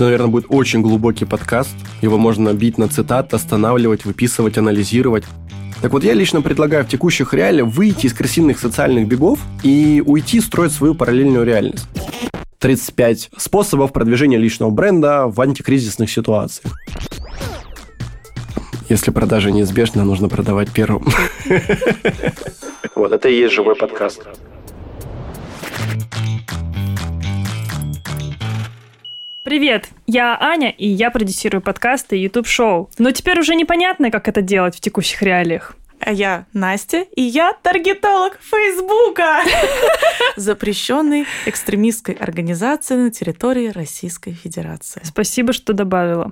Это, наверное, будет очень глубокий подкаст. Его можно бить на цитат, останавливать, выписывать, анализировать. Так вот, я лично предлагаю в текущих реалиях выйти из красивых социальных бегов и уйти строить свою параллельную реальность. 35 способов продвижения личного бренда в антикризисных ситуациях. Если продажа неизбежна, нужно продавать первым. Вот, это и есть живой подкаст. Привет, я Аня, и я продюсирую подкасты и YouTube-шоу. Но теперь уже непонятно, как это делать в текущих реалиях. А я Настя, и я таргетолог Фейсбука, запрещенной экстремистской организации на территории Российской Федерации. Спасибо, что добавила.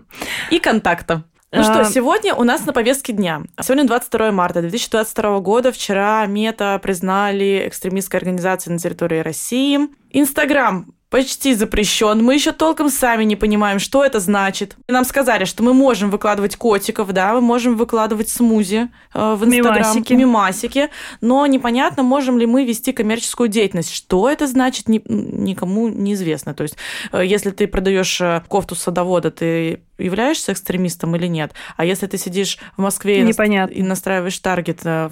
И контакта. Ну что, а, сегодня у нас на повестке дня. Сегодня 22 марта 2022 года. Вчера Мета признали экстремистской организацией на территории России. Инстаграм почти запрещен. Мы еще толком сами не понимаем, что это значит. Нам сказали, что мы можем выкладывать котиков, да, мы можем выкладывать смузи э, в Инстаграм, мимасики. мимасики, но непонятно, можем ли мы вести коммерческую деятельность. Что это значит, ни, никому неизвестно. То есть, э, если ты продаешь э, кофту садовода, ты являешься экстремистом или нет. А если ты сидишь в Москве Непонятно. и настраиваешь таргет э,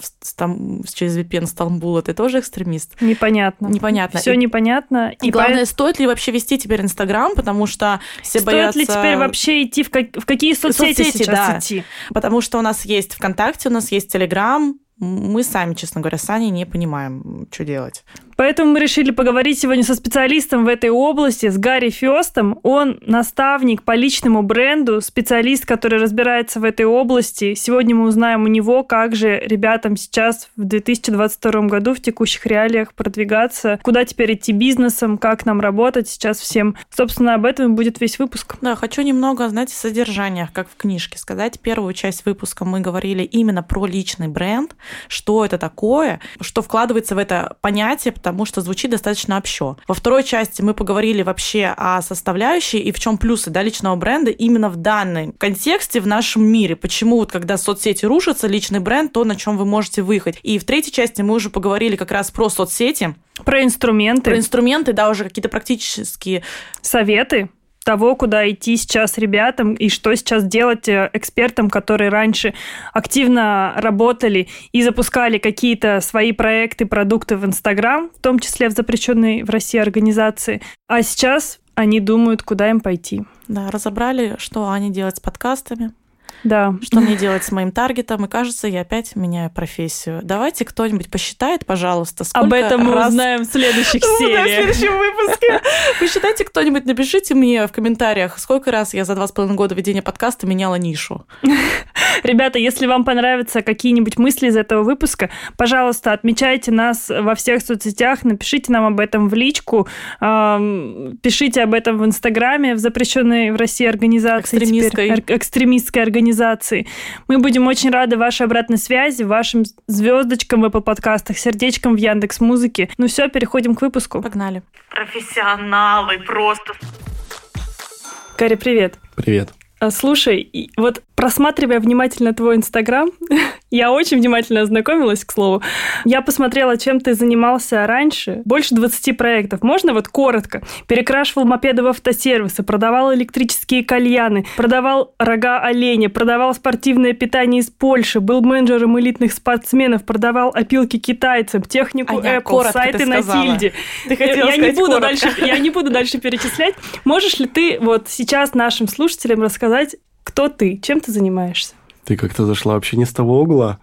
через VPN Стамбула, ты тоже экстремист? Непонятно. Непонятно. Все непонятно. И, и главное, по... стоит ли вообще вести теперь Инстаграм, потому что все стоит боятся... Стоит ли теперь вообще идти в, как... в какие соцсети, соцсети сейчас да. идти? Потому что у нас есть ВКонтакте, у нас есть Телеграм, мы сами, честно говоря, с Аней не понимаем, что делать. Поэтому мы решили поговорить сегодня со специалистом в этой области, с Гарри Фестом. Он наставник по личному бренду, специалист, который разбирается в этой области. Сегодня мы узнаем у него, как же ребятам сейчас в 2022 году в текущих реалиях продвигаться, куда теперь идти бизнесом, как нам работать сейчас всем. Собственно, об этом будет весь выпуск. Да, хочу немного, знаете, содержаниях, как в книжке сказать. Первую часть выпуска мы говорили именно про личный бренд, что это такое, что вкладывается в это понятие, потому что звучит достаточно общо. Во второй части мы поговорили вообще о составляющей и в чем плюсы да, личного бренда именно в данном контексте в нашем мире. Почему вот когда соцсети рушатся, личный бренд, то на чем вы можете выехать. И в третьей части мы уже поговорили как раз про соцсети, про инструменты. Про инструменты, да, уже какие-то практические советы того, куда идти сейчас ребятам и что сейчас делать э, экспертам, которые раньше активно работали и запускали какие-то свои проекты, продукты в Инстаграм, в том числе в запрещенной в России организации. А сейчас они думают, куда им пойти. Да, разобрали, что они делают с подкастами, да. Что мне делать с моим таргетом? И кажется, я опять меняю профессию. Давайте кто-нибудь посчитает, пожалуйста, сколько Об этом мы раз... узнаем в следующих сериях. в следующем выпуске. Посчитайте кто-нибудь, напишите мне в комментариях, сколько раз я за два с половиной года ведения подкаста меняла нишу. Ребята, если вам понравятся какие-нибудь мысли из этого выпуска, пожалуйста, отмечайте нас во всех соцсетях, напишите нам об этом в личку, пишите об этом в Инстаграме, в запрещенной в России организации. Экстремистской. Экстремистской организации. Мы будем очень рады вашей обратной связи, вашим звездочкам в Apple подкастах, сердечкам в Яндекс Музыке. Ну все, переходим к выпуску. Погнали. Профессионалы просто. Кари, привет. Привет. А, слушай, вот просматривая внимательно твой Инстаграм, я очень внимательно ознакомилась, к слову. Я посмотрела, чем ты занимался раньше. Больше 20 проектов. Можно вот коротко? Перекрашивал мопеды в автосервисы, продавал электрические кальяны, продавал рога оленя, продавал спортивное питание из Польши, был менеджером элитных спортсменов, продавал опилки китайцам, технику а Apple, сайты на. Ты хотела я, не буду дальше, я не буду дальше перечислять. Можешь ли ты вот сейчас нашим слушателям рассказать, кто ты, чем ты занимаешься? Ты как-то зашла вообще не с того угла.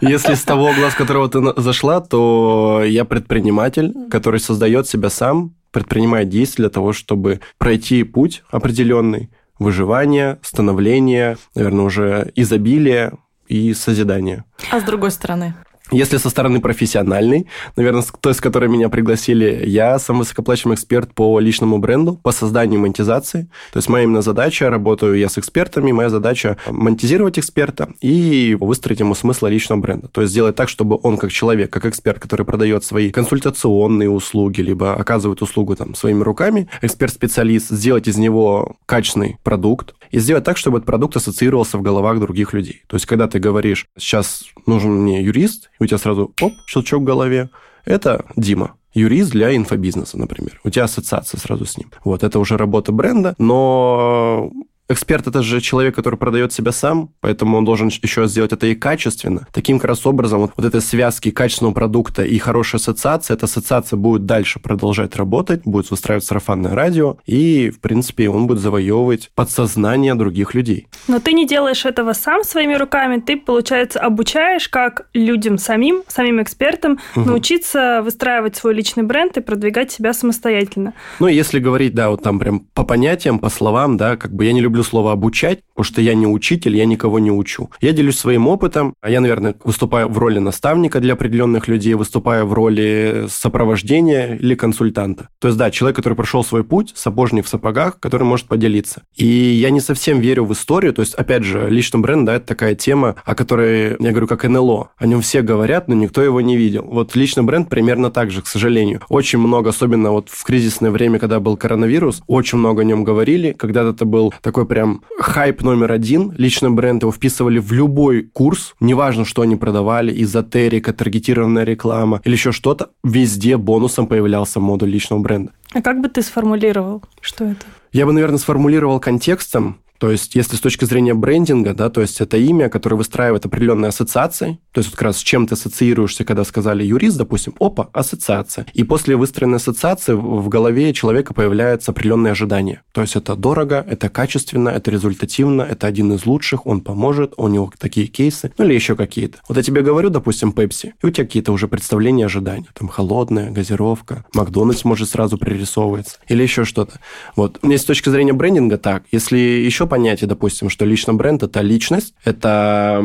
Если с того угла, с которого ты зашла, то я предприниматель, который создает себя сам, предпринимает действия для того, чтобы пройти путь определенный, выживания, становления, наверное, уже изобилия и созидания. А с другой стороны? Если со стороны профессиональной, наверное, той, с которой меня пригласили, я сам высокоплачиваемый эксперт по личному бренду, по созданию монетизации. То есть моя именно задача, работаю я с экспертами, моя задача монетизировать эксперта и выстроить ему смысл личного бренда. То есть сделать так, чтобы он как человек, как эксперт, который продает свои консультационные услуги, либо оказывает услугу там своими руками, эксперт-специалист, сделать из него качественный продукт и сделать так, чтобы этот продукт ассоциировался в головах других людей. То есть когда ты говоришь, сейчас нужен мне юрист, у тебя сразу, оп, щелчок в голове. Это Дима. юрист для инфобизнеса, например. У тебя ассоциация сразу с ним. Вот, это уже работа бренда, но Эксперт – это же человек, который продает себя сам, поэтому он должен еще сделать это и качественно. Таким как раз образом вот, вот этой связки качественного продукта и хорошей ассоциации, эта ассоциация будет дальше продолжать работать, будет выстраивать сарафанное радио, и, в принципе, он будет завоевывать подсознание других людей. Но ты не делаешь этого сам своими руками, ты, получается, обучаешь как людям самим, самим экспертам угу. научиться выстраивать свой личный бренд и продвигать себя самостоятельно. Ну, если говорить, да, вот там прям по понятиям, по словам, да, как бы я не люблю люблю слово «обучать», потому что я не учитель, я никого не учу. Я делюсь своим опытом, а я, наверное, выступаю в роли наставника для определенных людей, выступаю в роли сопровождения или консультанта. То есть, да, человек, который прошел свой путь, сапожник в сапогах, который может поделиться. И я не совсем верю в историю, то есть, опять же, личный бренд, да, это такая тема, о которой, я говорю, как НЛО. О нем все говорят, но никто его не видел. Вот личный бренд примерно так же, к сожалению. Очень много, особенно вот в кризисное время, когда был коронавирус, очень много о нем говорили. Когда-то это был такой такой прям хайп номер один. Личный бренд его вписывали в любой курс, неважно, что они продавали, эзотерика, таргетированная реклама или еще что-то, везде бонусом появлялся модуль личного бренда. А как бы ты сформулировал, что это? Я бы, наверное, сформулировал контекстом, то есть, если с точки зрения брендинга, да, то есть это имя, которое выстраивает определенные ассоциации, то есть вот как раз с чем ты ассоциируешься, когда сказали юрист, допустим, опа, ассоциация. И после выстроенной ассоциации в голове человека появляются определенные ожидания. То есть это дорого, это качественно, это результативно, это один из лучших, он поможет, у него такие кейсы, ну или еще какие-то. Вот я тебе говорю, допустим, Пепси, и у тебя какие-то уже представления, ожидания. Там холодная, газировка, Макдональдс может сразу пририсовывается, или еще что-то. Вот. Мне с точки зрения брендинга так. Если еще понятие, допустим, что личный бренд – это личность, это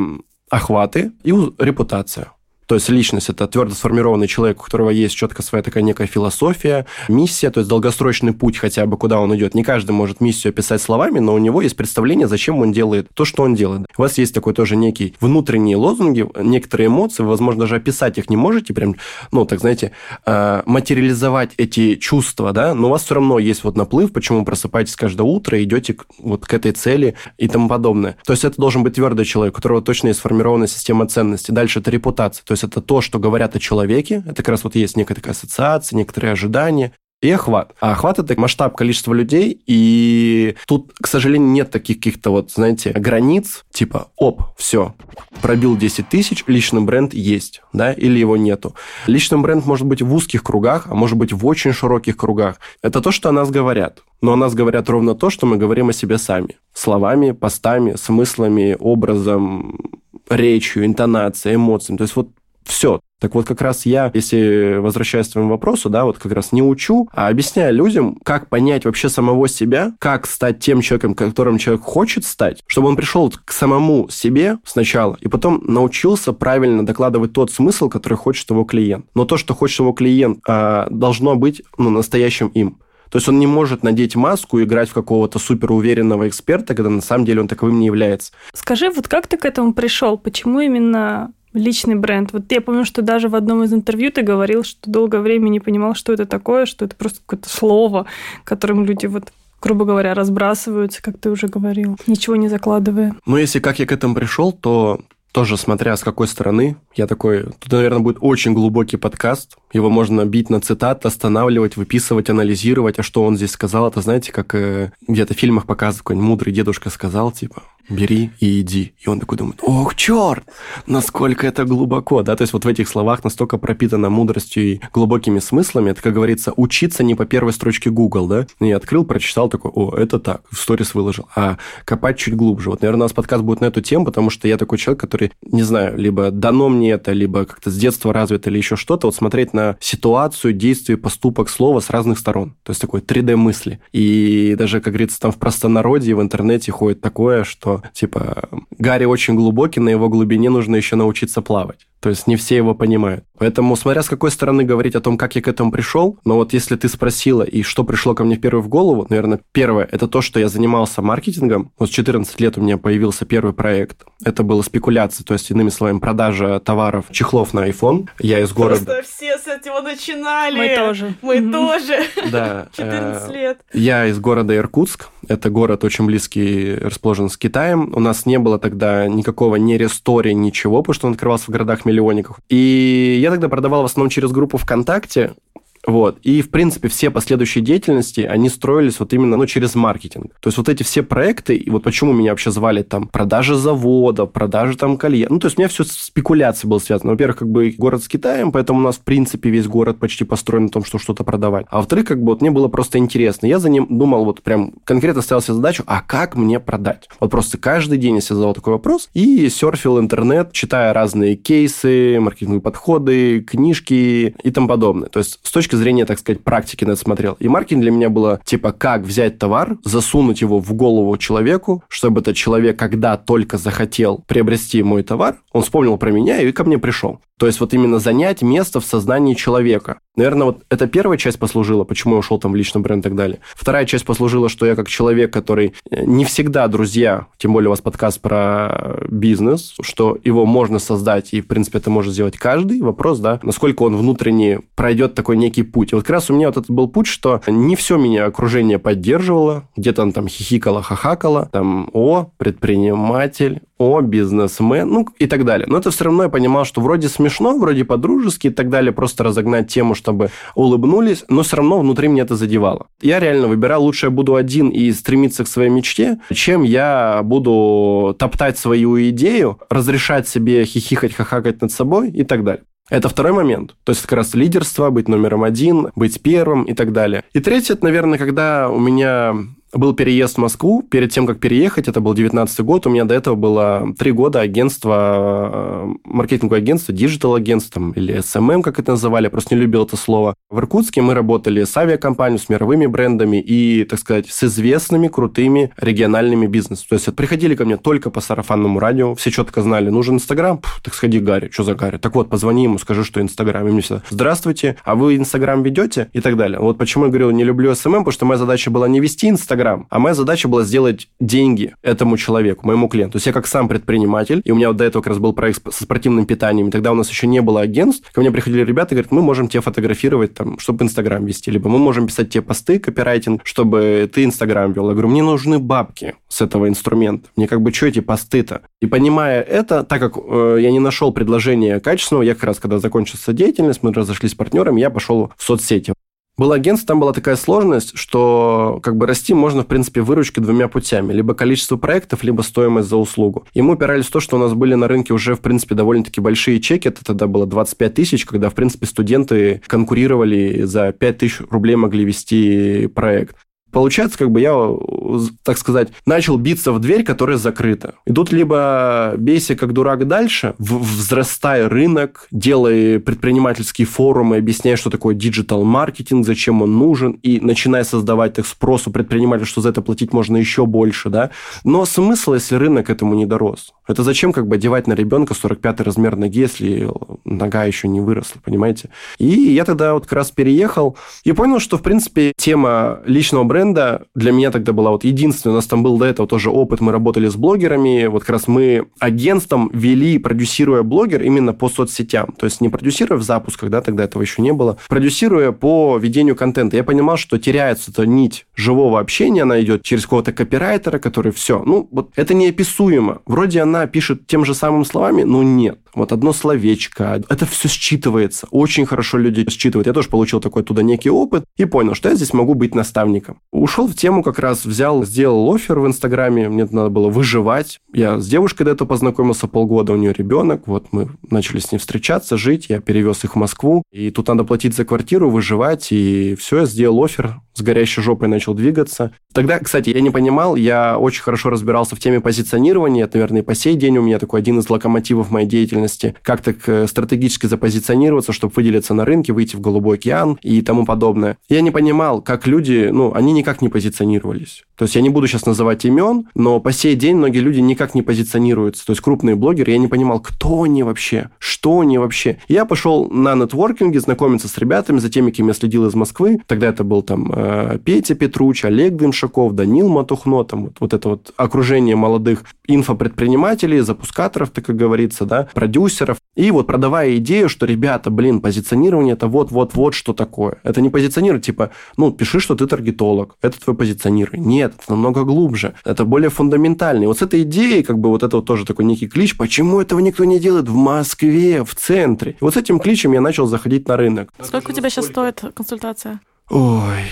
охваты и репутация. То есть личность – это твердо сформированный человек, у которого есть четко своя такая некая философия, миссия, то есть долгосрочный путь хотя бы, куда он идет. Не каждый может миссию описать словами, но у него есть представление, зачем он делает то, что он делает. У вас есть такой тоже некий внутренние лозунги, некоторые эмоции, возможно, даже описать их не можете, прям, ну, так знаете, э, материализовать эти чувства, да, но у вас все равно есть вот наплыв, почему вы просыпаетесь каждое утро идете вот к этой цели и тому подобное. То есть это должен быть твердый человек, у которого точно есть сформированная система ценностей. Дальше это репутация, то есть есть это то, что говорят о человеке. Это как раз вот есть некая такая ассоциация, некоторые ожидания и охват. А охват – это масштаб количества людей, и тут, к сожалению, нет таких каких-то вот, знаете, границ, типа, оп, все, пробил 10 тысяч, личный бренд есть, да, или его нету. Личный бренд может быть в узких кругах, а может быть в очень широких кругах. Это то, что о нас говорят. Но о нас говорят ровно то, что мы говорим о себе сами. Словами, постами, смыслами, образом, речью, интонацией, эмоциями. То есть вот все. Так вот, как раз я, если возвращаясь к твоему вопросу, да, вот как раз не учу, а объясняю людям, как понять вообще самого себя, как стать тем человеком, которым человек хочет стать, чтобы он пришел к самому себе сначала, и потом научился правильно докладывать тот смысл, который хочет его клиент. Но то, что хочет его клиент, а, должно быть ну, настоящим им. То есть он не может надеть маску и играть в какого-то суперуверенного эксперта, когда на самом деле он таковым не является. Скажи, вот как ты к этому пришел? Почему именно Личный бренд. Вот я помню, что даже в одном из интервью ты говорил, что долгое время не понимал, что это такое, что это просто какое-то слово, которым люди вот грубо говоря, разбрасываются, как ты уже говорил, ничего не закладывая. Ну, если как я к этому пришел, то тоже смотря с какой стороны, я такой, тут, наверное, будет очень глубокий подкаст, его можно бить на цитаты, останавливать, выписывать, анализировать, а что он здесь сказал, это знаете, как э, где-то в фильмах показывают, какой-нибудь мудрый дедушка сказал, типа, бери и иди. И он такой думает, ох, черт, насколько это глубоко, да, то есть вот в этих словах настолько пропитано мудростью и глубокими смыслами, это, как говорится, учиться не по первой строчке Google, да, я открыл, прочитал, такой, о, это так, в сторис выложил, а копать чуть глубже. Вот, наверное, у нас подкаст будет на эту тему, потому что я такой человек, который, не знаю, либо дано мне это, либо как-то с детства развито, или еще что-то, вот смотреть на ситуацию, действие, поступок, слово с разных сторон, то есть такой 3D-мысли. И даже, как говорится, там в простонародье, в интернете ходит такое, что типа, Гарри очень глубокий, на его глубине нужно еще научиться плавать. То есть не все его понимают. Поэтому, смотря с какой стороны говорить о том, как я к этому пришел, но вот если ты спросила, и что пришло ко мне первое в голову, наверное, первое, это то, что я занимался маркетингом. Вот с 14 лет у меня появился первый проект. Это была спекуляция, то есть, иными словами, продажа товаров, чехлов на iPhone. Я из города... Просто все с этого начинали. Мы тоже. Мы mm-hmm. тоже. Да. 14 э, лет. Я из города Иркутск. Это город очень близкий, расположен с Китаем. У нас не было тогда никакого ни рестори, ничего, потому что он открывался в городах миллионников. И я тогда продавал в основном через группу ВКонтакте, Вот. И, в принципе, все последующие деятельности, они строились вот именно ну, через маркетинг. То есть вот эти все проекты, и вот почему меня вообще звали там продажи завода, продажи там колье. Ну, то есть у меня все с спекуляцией было связано. Во-первых, как бы город с Китаем, поэтому у нас, в принципе, весь город почти построен на том, что что-то продавать. А во-вторых, как бы вот мне было просто интересно. Я за ним думал, вот прям конкретно ставил себе задачу, а как мне продать? Вот просто каждый день я себе задавал такой вопрос и серфил интернет, читая разные кейсы, маркетинговые подходы, книжки и тому подобное. То есть с точки зрения, так сказать, практики на это смотрел. И маркетинг для меня было типа, как взять товар, засунуть его в голову человеку, чтобы этот человек, когда только захотел приобрести мой товар, он вспомнил про меня и ко мне пришел. То есть вот именно занять место в сознании человека. Наверное, вот эта первая часть послужила, почему я ушел там в личный бренд и так далее. Вторая часть послужила, что я как человек, который э, не всегда друзья, тем более у вас подкаст про бизнес, что его можно создать, и, в принципе, это может сделать каждый. Вопрос, да, насколько он внутренне пройдет такой некий путь. И вот как раз у меня вот этот был путь, что не все меня окружение поддерживало, где-то он там хихикало, хахакало, там, о, предприниматель, о, бизнесмен, ну и так далее. Но это все равно я понимал, что вроде смешно, вроде по-дружески и так далее, просто разогнать тему, чтобы улыбнулись, но все равно внутри меня это задевало. Я реально выбирал, лучше я буду один и стремиться к своей мечте, чем я буду топтать свою идею, разрешать себе хихикать, хахакать над собой и так далее. Это второй момент. То есть, как раз лидерство, быть номером один, быть первым и так далее. И третье, это, наверное, когда у меня был переезд в Москву. Перед тем, как переехать, это был 19 год, у меня до этого было три года агентство, э, маркетинговое агентство, digital-агентство, или SMM, как это называли, я просто не любил это слово. В Иркутске мы работали с авиакомпанией, с мировыми брендами и, так сказать, с известными, крутыми региональными бизнесами. То есть приходили ко мне только по сарафанному радио, все четко знали, нужен Инстаграм, так сходи Гарри, что за Гарри? Так вот, позвони ему, скажи, что Инстаграм. И мне всегда, здравствуйте, а вы Инстаграм ведете? И так далее. Вот почему я говорю, не люблю SMM, потому что моя задача была не вести Инстаграм, Инстаграм. А моя задача была сделать деньги этому человеку, моему клиенту. То есть я как сам предприниматель, и у меня вот до этого как раз был проект со спортивным питанием, и тогда у нас еще не было агентств, ко мне приходили ребята и говорят, мы можем тебе фотографировать, там, чтобы Инстаграм вести, либо мы можем писать тебе посты, копирайтинг, чтобы ты Инстаграм вел. Я говорю, мне нужны бабки с этого инструмента. Мне как бы, что эти посты-то? И понимая это, так как э, я не нашел предложения качественного, я как раз, когда закончилась деятельность, мы разошлись с партнерами, я пошел в соцсети было агентство, там была такая сложность, что как бы расти можно, в принципе, выручкой двумя путями. Либо количество проектов, либо стоимость за услугу. И мы упирались в то, что у нас были на рынке уже, в принципе, довольно-таки большие чеки. Это тогда было 25 тысяч, когда, в принципе, студенты конкурировали за 5 тысяч рублей могли вести проект. Получается, как бы я, так сказать, начал биться в дверь, которая закрыта. И тут либо бейся как дурак дальше, взрастай рынок, делай предпринимательские форумы, объясняй, что такое digital-маркетинг, зачем он нужен, и начинай создавать так спрос у предпринимателя, что за это платить можно еще больше, да. Но смысл, если рынок этому не дорос? Это зачем как бы одевать на ребенка 45 размер ноги, если нога еще не выросла, понимаете? И я тогда вот как раз переехал и понял, что, в принципе, тема личного бренда бренда для меня тогда была вот единственная, у нас там был до этого тоже опыт, мы работали с блогерами, вот как раз мы агентством вели, продюсируя блогер именно по соцсетям, то есть не продюсируя в запусках, да, тогда этого еще не было, продюсируя по ведению контента. Я понимал, что теряется эта нить живого общения, она идет через какого-то копирайтера, который все, ну, вот это неописуемо. Вроде она пишет тем же самыми словами, но нет. Вот одно словечко, это все считывается. Очень хорошо люди считывают. Я тоже получил такой туда некий опыт и понял, что я здесь могу быть наставником. Ушел в тему как раз, взял, сделал офер в Инстаграме, мне надо было выживать. Я с девушкой до этого познакомился полгода, у нее ребенок, вот мы начали с ней встречаться, жить, я перевез их в Москву, и тут надо платить за квартиру, выживать, и все, я сделал офер, с горящей жопой начал двигаться. Тогда, кстати, я не понимал, я очень хорошо разбирался в теме позиционирования, это, наверное, и по сей день у меня такой один из локомотивов моей деятельности, как так э, стратегически запозиционироваться, чтобы выделиться на рынке, выйти в голубой океан и тому подобное. Я не понимал, как люди, ну, они никак не позиционировались. То есть я не буду сейчас называть имен, но по сей день многие люди никак не позиционируются. То есть крупные блогеры, я не понимал, кто они вообще, что они вообще. Я пошел на нетворкинге знакомиться с ребятами, за теми, кем я следил из Москвы. Тогда это был там э, Петя Петруч, Олег Дымшаков, Данил Матухно, там вот, вот это вот окружение молодых инфопредпринимателей, запускаторов, так как говорится, да, продюсеров. И вот продавая идею, что, ребята, блин, позиционирование это вот-вот-вот что такое. Это не позиционировать, типа, ну, пиши, что ты таргетолог, рынок, это твое позиционирование. Нет, это намного глубже, это более фундаментальный. Вот с этой идеей, как бы вот это вот тоже такой некий клич, почему этого никто не делает в Москве, в центре. И вот с этим кличем я начал заходить на рынок. Сколько у тебя сейчас стоит консультация? Ой,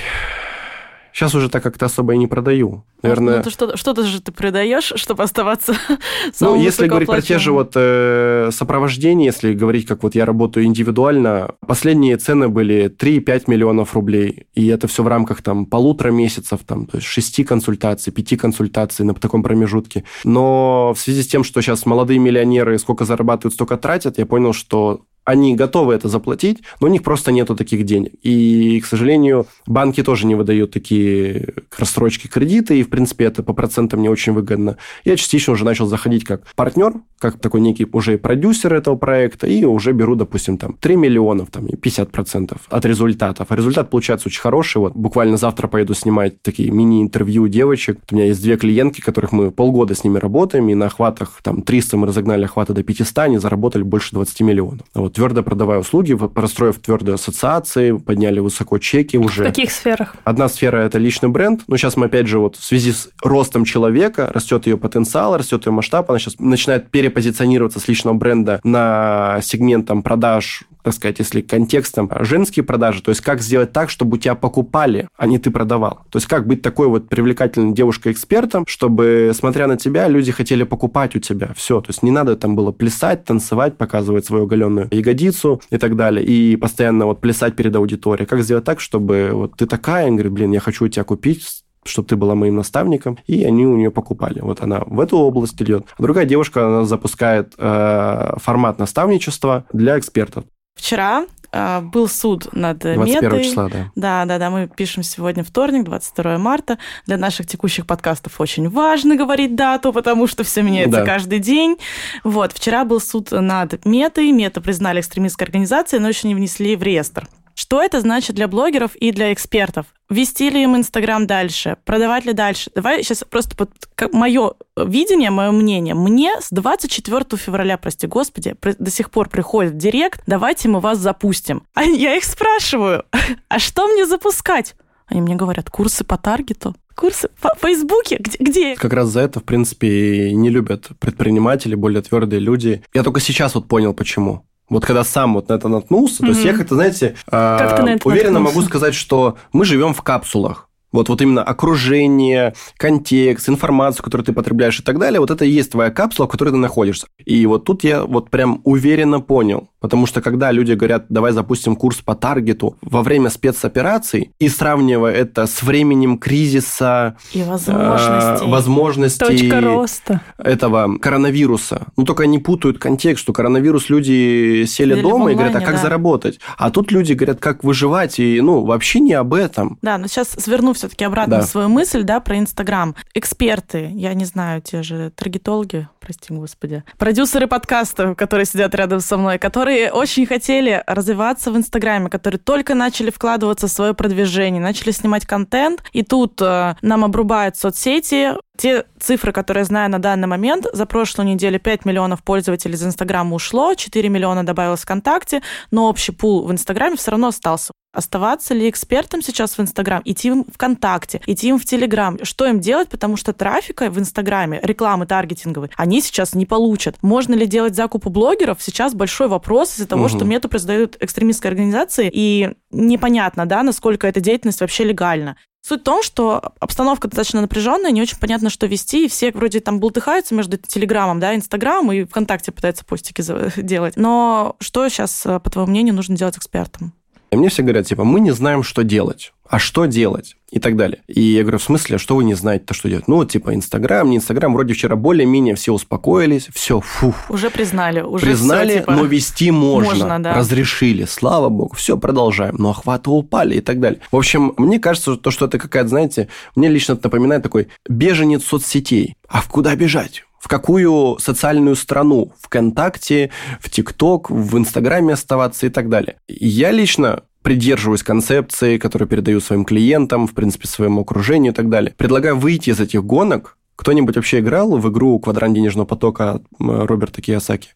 Сейчас уже так как-то особо и не продаю. Наверное... Ну, ты что, что-то же ты продаешь, чтобы оставаться Ну, если говорить про те же вот э, сопровождения, если говорить, как вот я работаю индивидуально, последние цены были 3-5 миллионов рублей. И это все в рамках там полутора месяцев, там, то есть шести консультаций, пяти консультаций на таком промежутке. Но в связи с тем, что сейчас молодые миллионеры сколько зарабатывают, столько тратят, я понял, что они готовы это заплатить, но у них просто нету таких денег. И, к сожалению, банки тоже не выдают такие рассрочки кредиты, и, в принципе, это по процентам не очень выгодно. Я частично уже начал заходить как партнер, как такой некий уже продюсер этого проекта, и уже беру, допустим, там 3 миллионов, там, 50% от результатов. А результат получается очень хороший. Вот буквально завтра поеду снимать такие мини-интервью девочек. У меня есть две клиентки, которых мы полгода с ними работаем, и на охватах там 300 мы разогнали охваты до 500, они заработали больше 20 миллионов. Вот твердо продавая услуги, простроив твердые ассоциации, подняли высоко чеки уже. В каких сферах? Одна сфера – это личный бренд. Но сейчас мы, опять же, вот в связи с ростом человека, растет ее потенциал, растет ее масштаб, она сейчас начинает перепозиционироваться с личного бренда на сегмент там, продаж так сказать, если контекстом женские продажи, то есть как сделать так, чтобы у тебя покупали, а не ты продавал. То есть как быть такой вот привлекательной девушкой-экспертом, чтобы, смотря на тебя, люди хотели покупать у тебя. Все. То есть не надо там было плясать, танцевать, показывать свою оголенную ягодицу и так далее, и постоянно вот плясать перед аудиторией. Как сделать так, чтобы вот ты такая, говорит, блин, я хочу у тебя купить, чтобы ты была моим наставником, и они у нее покупали. Вот она в эту область идет. Другая девушка, она запускает э, формат наставничества для экспертов. Вчера э, был суд над 21 Метой. числа, да. Да, да, да. Мы пишем сегодня вторник, 22 марта. Для наших текущих подкастов очень важно говорить дату, потому что все меняется Да. каждый день. Вот, вчера был суд над Метой. Мета признали экстремистской организацией, но еще не внесли в реестр. Что это значит для блогеров и для экспертов? Вести ли им Инстаграм дальше? Продавать ли дальше? Давай сейчас просто под мое видение, мое мнение. Мне с 24 февраля, прости господи, до сих пор приходит в директ, давайте мы вас запустим. А я их спрашиваю, а что мне запускать? Они мне говорят, курсы по таргету. Курсы по Фейсбуке? Где? где? Как раз за это, в принципе, и не любят предприниматели, более твердые люди. Я только сейчас вот понял, почему. Вот когда сам вот на это наткнулся, то есть я как-то, знаете, а, Как на это уверенно могу сказать, что мы живем в капсулах. Вот, вот именно окружение, контекст, информацию, которую ты потребляешь и так далее, вот это и есть твоя капсула, в которой ты находишься. И вот тут я вот прям уверенно понял. Потому что когда люди говорят, давай запустим курс по таргету во время спецопераций, и сравнивая это с временем кризиса, И а, возможности. возможностей Точка роста. этого коронавируса. Ну, только они путают контекст, что коронавирус люди сели Сидели дома в и говорят, а онлайне, как да. заработать? А тут люди говорят, как выживать, и, ну, вообще не об этом. Да, но сейчас сверну все-таки обратно Да. свою мысль, да, про Инстаграм. Эксперты, я не знаю, те же таргетологи, прости господи, продюсеры подкастов, которые сидят рядом со мной, которые очень хотели развиваться в Инстаграме, которые только начали вкладываться в свое продвижение, начали снимать контент, и тут э, нам обрубают соцсети, те цифры, которые я знаю на данный момент, за прошлую неделю 5 миллионов пользователей из Инстаграма ушло, 4 миллиона добавилось ВКонтакте, но общий пул в Инстаграме все равно остался. Оставаться ли экспертом сейчас в Инстаграм, идти им ВКонтакте, идти им в Телеграм, что им делать, потому что трафика в Инстаграме, рекламы таргетинговой, они сейчас не получат. Можно ли делать закуп у блогеров? Сейчас большой вопрос из-за того, Мгм. что мету произдают экстремистские организации, и непонятно, да, насколько эта деятельность вообще легальна. Суть в том, что обстановка достаточно напряженная, не очень понятно, что вести, и все вроде там бултыхаются между Телеграмом, да, Инстаграмом и ВКонтакте пытаются постики делать. Но что сейчас, по твоему мнению, нужно делать экспертам? И мне все говорят, типа, мы не знаем, что делать. А что делать? И так далее. И я говорю, в смысле, а что вы не знаете-то, что делать? Ну, вот, типа, Инстаграм, не Инстаграм. Вроде вчера более-менее все успокоились. Все, фу. Уже признали, уже Признали, всё, типа, но вести можно. можно, да. Разрешили, слава богу. Все, продолжаем. Но охваты упали и так далее. В общем, мне кажется, то, что это какая-то, знаете, мне лично это напоминает такой беженец соцсетей. А куда бежать? В какую социальную страну? ВКонтакте, в ТикТок, в Инстаграме оставаться и так далее. Я лично придерживаюсь концепции, которую передаю своим клиентам, в принципе, своему окружению и так далее. Предлагаю выйти из этих гонок. Кто-нибудь вообще играл в игру «Квадрант денежного потока» Роберта Киясаки?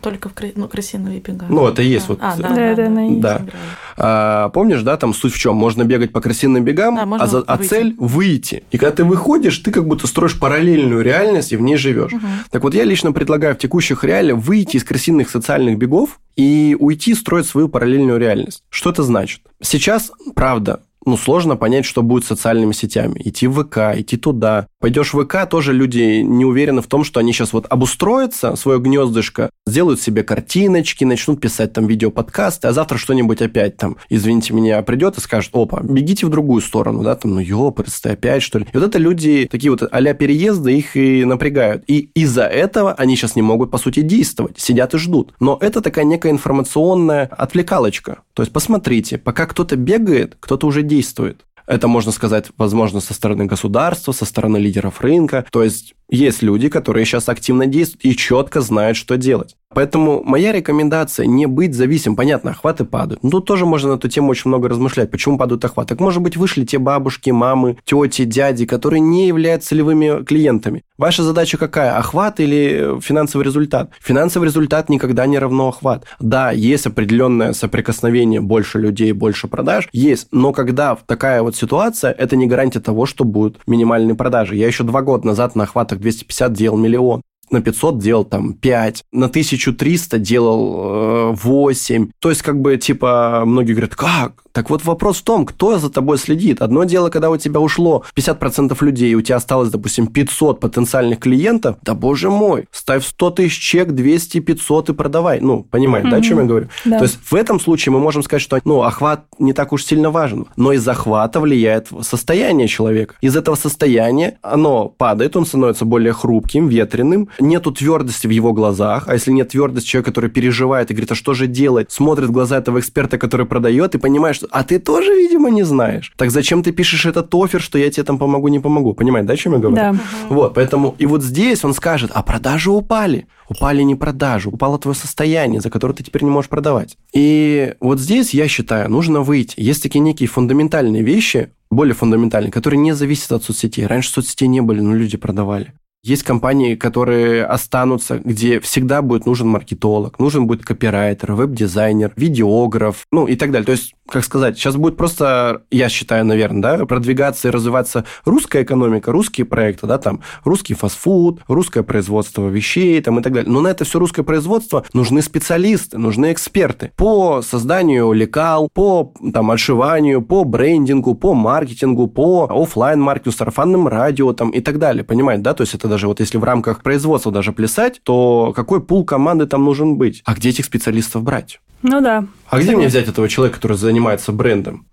Только в кра- ну, крысиного бега. Ну, это и есть вот- А, да, Да, да, да, да. на- Да. Играю. А, помнишь, да, там суть в чем? Можно бегать по крысиным бегам, да, а, за, а цель выйти. И когда ты выходишь, ты как будто строишь параллельную реальность и в ней живешь. Угу. Так вот, я лично предлагаю в текущих реалиях выйти из крысиных социальных бегов и уйти строить свою параллельную реальность. Что это значит? Сейчас, правда, ну, сложно понять, что будет с социальными сетями. Идти в ВК, идти туда. Пойдешь в ВК, тоже люди не уверены в том, что они сейчас вот обустроятся, свое гнездышко, сделают себе картиночки, начнут писать там видеоподкасты, а завтра что-нибудь опять там, извините меня, придет и скажет, опа, бегите в другую сторону, да, там, ну, ёпрст, опять, что ли. И вот это люди, такие вот а переезды, их и напрягают. И из-за этого они сейчас не могут, по сути, действовать, сидят и ждут. Но это такая некая информационная отвлекалочка. То есть, посмотрите, пока кто-то бегает, кто-то уже действует. Это можно сказать, возможно, со стороны государства, со стороны лидеров рынка. То есть есть люди, которые сейчас активно действуют и четко знают, что делать. Поэтому моя рекомендация не быть зависим. Понятно, охваты падают. Но тут тоже можно на эту тему очень много размышлять. Почему падают охваты? Так, может быть, вышли те бабушки, мамы, тети, дяди, которые не являются целевыми клиентами. Ваша задача какая? Охват или финансовый результат? Финансовый результат никогда не равно охват. Да, есть определенное соприкосновение, больше людей, больше продаж, есть. Но когда такая вот ситуация, это не гарантия того, что будут минимальные продажи. Я еще два года назад на охватах 250 делал миллион на 500 делал там 5, на 1300 делал э, 8. То есть, как бы, типа, многие говорят, как? Так вот вопрос в том, кто за тобой следит. Одно дело, когда у тебя ушло 50% людей, и у тебя осталось, допустим, 500 потенциальных клиентов, да боже мой, ставь 100 тысяч чек, 200, 500 и продавай. Ну, понимаете, mm-hmm. да, о чем я говорю? Да. То есть, в этом случае мы можем сказать, что, ну, охват не так уж сильно важен, но из охвата влияет состояние человека. Из этого состояния оно падает, он становится более хрупким, ветреным, нету твердости в его глазах, а если нет твердости, человек, который переживает и говорит, а что же делать, смотрит в глаза этого эксперта, который продает, и понимает, что а ты тоже, видимо, не знаешь. Так зачем ты пишешь этот офер, что я тебе там помогу, не помогу? Понимаете, да, о чем я говорю? Да. Вот, поэтому и вот здесь он скажет, а продажи упали. Упали не продажи, упало твое состояние, за которое ты теперь не можешь продавать. И вот здесь, я считаю, нужно выйти. Есть такие некие фундаментальные вещи, более фундаментальные, которые не зависят от соцсетей. Раньше соцсетей не были, но люди продавали. Есть компании, которые останутся, где всегда будет нужен маркетолог, нужен будет копирайтер, веб-дизайнер, видеограф, ну и так далее. То есть как сказать, сейчас будет просто, я считаю, наверное, да, продвигаться и развиваться русская экономика, русские проекты, да, там, русский фастфуд, русское производство вещей, там, и так далее. Но на это все русское производство нужны специалисты, нужны эксперты по созданию лекал, по, там, отшиванию, по брендингу, по маркетингу, по офлайн маркетингу сарафанным радио, там, и так далее, понимаете, да, то есть это даже вот если в рамках производства даже плясать, то какой пул команды там нужен быть? А где этих специалистов брать? Ну да. А где мне взять этого человека, который занимается брендом?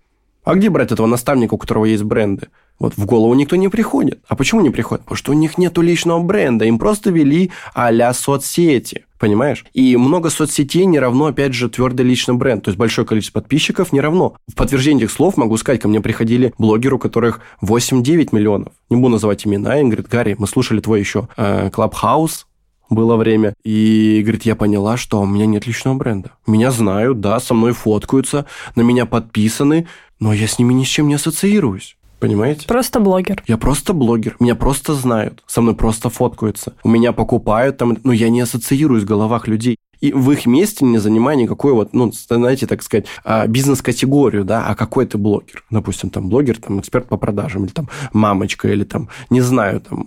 А где брать этого наставника, у которого есть бренды? Вот в голову никто не приходит. А почему не приходит? Потому что у них нет личного бренда. Им просто вели а соцсети. Понимаешь? И много соцсетей не равно, опять же, твердый личный бренд. То есть большое количество подписчиков не равно. В подтверждение этих слов могу сказать, ко мне приходили блогеры, у которых 8-9 миллионов. Не буду называть имена. И говорит, Гарри, мы слушали твой еще э, Клабхаус, было время. И, говорит, я поняла, что у меня нет личного бренда. Меня знают, да, со мной фоткаются, на меня подписаны, но я с ними ни с чем не ассоциируюсь. Понимаете? Просто блогер. Я просто блогер. Меня просто знают. Со мной просто фоткаются. У меня покупают там... Но я не ассоциируюсь в головах людей. И в их месте не занимая никакой вот, ну, знаете, так сказать, а, бизнес-категорию, да, а какой ты блогер. Допустим, там блогер, там эксперт по продажам, или там мамочка, или там, не знаю, там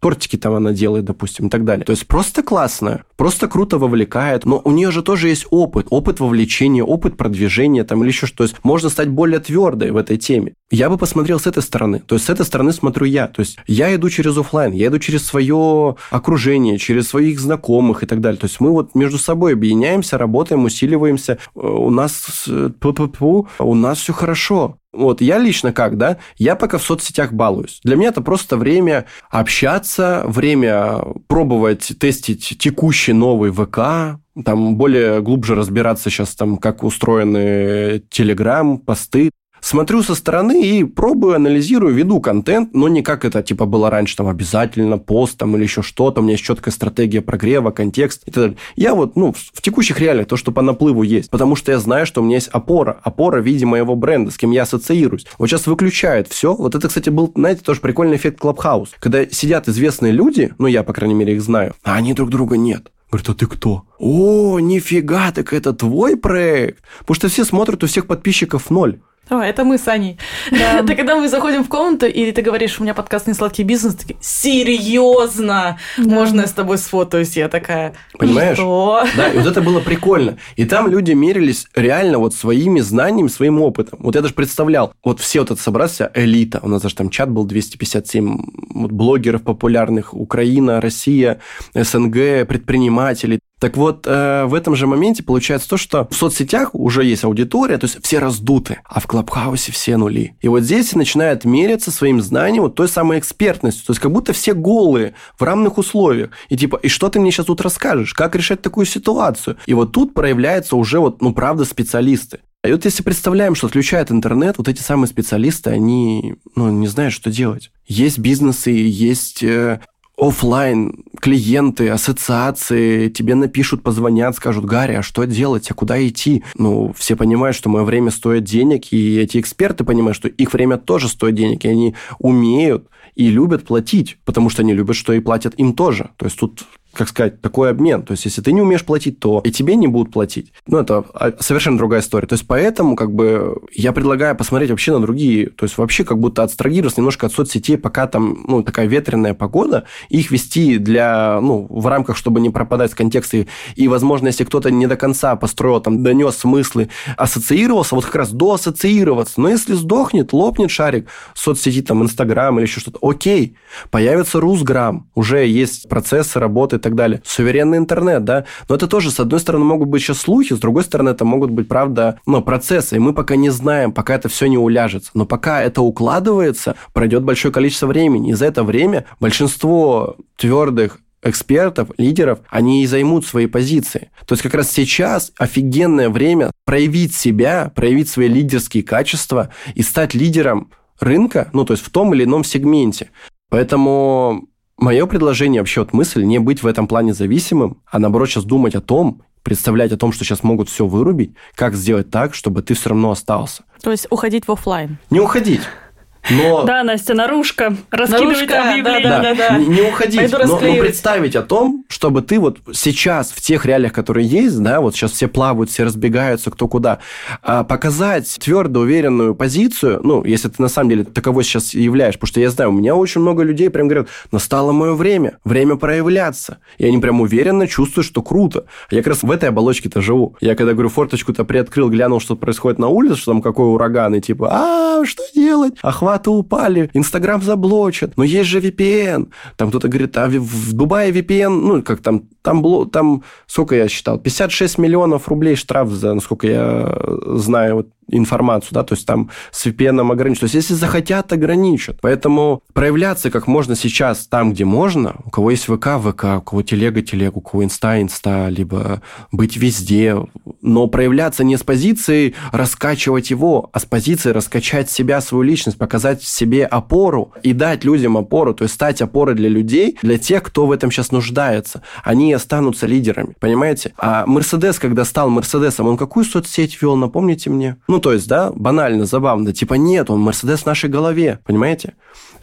тортики там она делает, допустим, и так далее. То есть просто классно, просто круто вовлекает, но у нее же тоже есть опыт, опыт вовлечения, опыт продвижения там или еще что. То есть можно стать более твердой в этой теме. Я бы посмотрел с этой стороны. То есть с этой стороны смотрю я. То есть я иду через офлайн, я иду через свое окружение, через своих знакомых и так далее. То есть мы вот между собой объединяемся, работаем, усиливаемся. Э, у нас, у нас все хорошо. Вот я лично как, да, я пока в соцсетях балуюсь. Для меня это просто время общаться, время пробовать тестить текущий новый ВК, там более глубже разбираться сейчас там, как устроены Телеграм, посты. Смотрю со стороны и пробую, анализирую, веду контент, но не как это типа было раньше, там обязательно пост там или еще что-то, у меня есть четкая стратегия прогрева, контекст и так далее. Я вот, ну, в текущих реалиях то, что по наплыву есть, потому что я знаю, что у меня есть опора, опора в виде моего бренда, с кем я ассоциируюсь. Вот сейчас выключают все. Вот это, кстати, был, знаете, тоже прикольный эффект Clubhouse, когда сидят известные люди, ну, я, по крайней мере, их знаю, а они друг друга нет. Говорит, а ты кто? О, нифига, так это твой проект? Потому что все смотрят, у всех подписчиков ноль. О, это мы с Аней. Да. Это когда мы заходим в комнату, и ты говоришь, у меня подкаст «Не сладкий бизнес», такие, серьезно? Да. Можно я с тобой сфотаюсь? Я такая, Понимаешь? Что? Да, и вот это было прикольно. И там люди мерились реально вот своими знаниями, своим опытом. Вот я даже представлял, вот все вот это собрался, элита, у нас даже там чат был 257 вот, блогеров популярных, Украина, Россия, СНГ, предприниматели. Так вот, э, в этом же моменте получается то, что в соцсетях уже есть аудитория, то есть все раздуты, а в Клабхаусе все нули. И вот здесь начинают меряться своим знанием вот той самой экспертностью. То есть как будто все голые в равных условиях. И типа, и что ты мне сейчас тут расскажешь? Как решать такую ситуацию? И вот тут проявляются уже вот, ну, правда, специалисты. И вот если представляем, что отключает интернет, вот эти самые специалисты, они ну, не знают, что делать. Есть бизнесы, есть э, офлайн клиенты, ассоциации тебе напишут, позвонят, скажут, Гарри, а что делать, а куда идти? Ну, все понимают, что мое время стоит денег, и эти эксперты понимают, что их время тоже стоит денег, и они умеют и любят платить, потому что они любят, что и платят им тоже. То есть тут как сказать, такой обмен. То есть, если ты не умеешь платить, то и тебе не будут платить. Ну, это совершенно другая история. То есть, поэтому, как бы, я предлагаю посмотреть вообще на другие, то есть, вообще как будто отстрагироваться немножко от соцсетей, пока там, ну, такая ветреная погода, их вести для, ну, в рамках, чтобы не пропадать с контекста. И возможно, если кто-то не до конца построил, там, донес смыслы, ассоциировался, вот как раз доассоциироваться. Но если сдохнет, лопнет шарик соцсети, там, Инстаграм или еще что-то, окей, появится Русграм, уже есть процессы работы так далее. Суверенный интернет, да. Но это тоже, с одной стороны, могут быть сейчас слухи, с другой стороны, это могут быть, правда, ну, процессы. И мы пока не знаем, пока это все не уляжется. Но пока это укладывается, пройдет большое количество времени. И за это время большинство твердых экспертов, лидеров, они и займут свои позиции. То есть как раз сейчас офигенное время проявить себя, проявить свои лидерские качества и стать лидером рынка, ну то есть в том или ином сегменте. Поэтому Мое предложение, вообще вот мысль, не быть в этом плане зависимым, а наоборот сейчас думать о том, представлять о том, что сейчас могут все вырубить, как сделать так, чтобы ты все равно остался. То есть уходить в офлайн. Не уходить. Но... Да, Настя, наружка. Раскидывать наружка, объявления. Да, да, да, да. Не уходить, но, но представить о том, чтобы ты вот сейчас в тех реалиях, которые есть, да, вот сейчас все плавают, все разбегаются, кто куда, а показать твердо уверенную позицию, ну, если ты на самом деле таковой сейчас являешь, потому что я знаю, у меня очень много людей прям говорят, настало мое время, время проявляться. И они прям уверенно чувствуют, что круто. Я как раз в этой оболочке-то живу. Я когда, говорю, форточку-то приоткрыл, глянул, что происходит на улице, что там какой ураган, и типа, а, что делать? Охват охваты упали, Инстаграм заблочат, но есть же VPN. Там кто-то говорит, а в Дубае VPN, ну, как там, там, там сколько я считал, 56 миллионов рублей штраф за, насколько я знаю, вот информацию, да, то есть там с VPN ограничить. То есть если захотят, ограничат. Поэтому проявляться как можно сейчас там, где можно. У кого есть ВК, ВК, у кого телега, телега, у кого инста, инста, либо быть везде. Но проявляться не с позиции раскачивать его, а с позиции раскачать себя, свою личность, показать себе опору и дать людям опору, то есть стать опорой для людей, для тех, кто в этом сейчас нуждается. Они останутся лидерами, понимаете? А Мерседес, когда стал Мерседесом, он какую соцсеть вел, напомните мне? Ну, ну, то есть, да, банально, забавно. Типа, нет, он Мерседес в нашей голове, понимаете?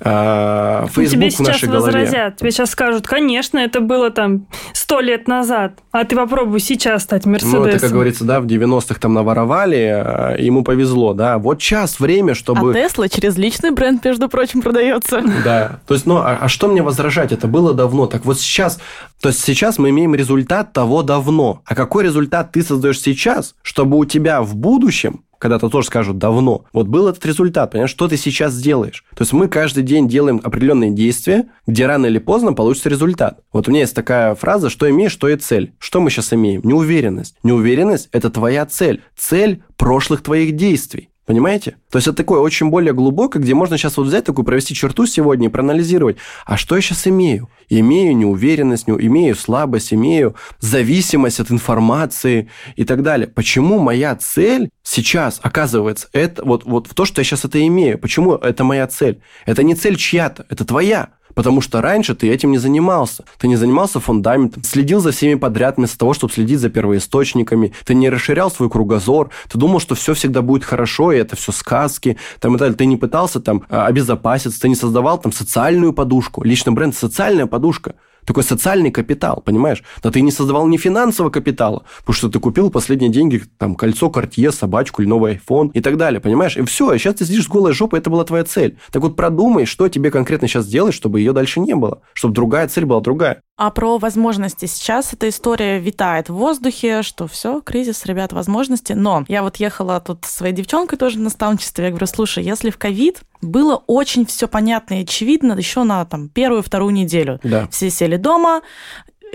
а, Facebook тебе сейчас в нашей возразят, голове. Тебе сейчас скажут, конечно, это было там сто лет назад, а ты попробуй сейчас стать Мерседесом. Ну, это, как говорится, да, в 90-х там наворовали, а, ему повезло, да. Вот сейчас время, чтобы... А Тесла через личный бренд, между прочим, продается. Да, то есть, ну, а, а что мне возражать? Это было давно. Так вот сейчас, то есть сейчас мы имеем результат того давно. А какой результат ты создаешь сейчас, чтобы у тебя в будущем когда-то тоже скажут давно. Вот был этот результат, понимаешь, что ты сейчас делаешь. То есть мы каждый день делаем определенные действия, где рано или поздно получится результат. Вот у меня есть такая фраза, что имеешь, то и цель. Что мы сейчас имеем? Неуверенность. Неуверенность – это твоя цель. Цель прошлых твоих действий. Понимаете? То есть это такое очень более глубокое, где можно сейчас вот взять такую, провести черту сегодня и проанализировать, а что я сейчас имею? Имею неуверенность, имею слабость, имею зависимость от информации и так далее. Почему моя цель сейчас, оказывается, это вот, вот в то, что я сейчас это имею? Почему это моя цель? Это не цель чья-то, это твоя. Потому что раньше ты этим не занимался. Ты не занимался фундаментом, следил за всеми подряд вместо того, чтобы следить за первоисточниками. Ты не расширял свой кругозор. Ты думал, что все всегда будет хорошо, и это все сказки. Там и далее. Ты не пытался там а, обезопаситься, ты не создавал там социальную подушку. Личный бренд – социальная подушка. Такой социальный капитал, понимаешь? Да ты не создавал ни финансового капитала, потому что ты купил последние деньги, там, кольцо, кортье, собачку или новый iPhone и так далее, понимаешь? И все, и сейчас ты сидишь с голой жопой, это была твоя цель. Так вот продумай, что тебе конкретно сейчас делать, чтобы ее дальше не было, чтобы другая цель была другая. А про возможности сейчас эта история витает в воздухе, что все, кризис, ребят, возможности. Но я вот ехала тут со своей девчонкой тоже на наставничестве, я говорю, слушай, если в ковид было очень все понятно и очевидно еще на там первую-вторую неделю. Да. Все сели дома,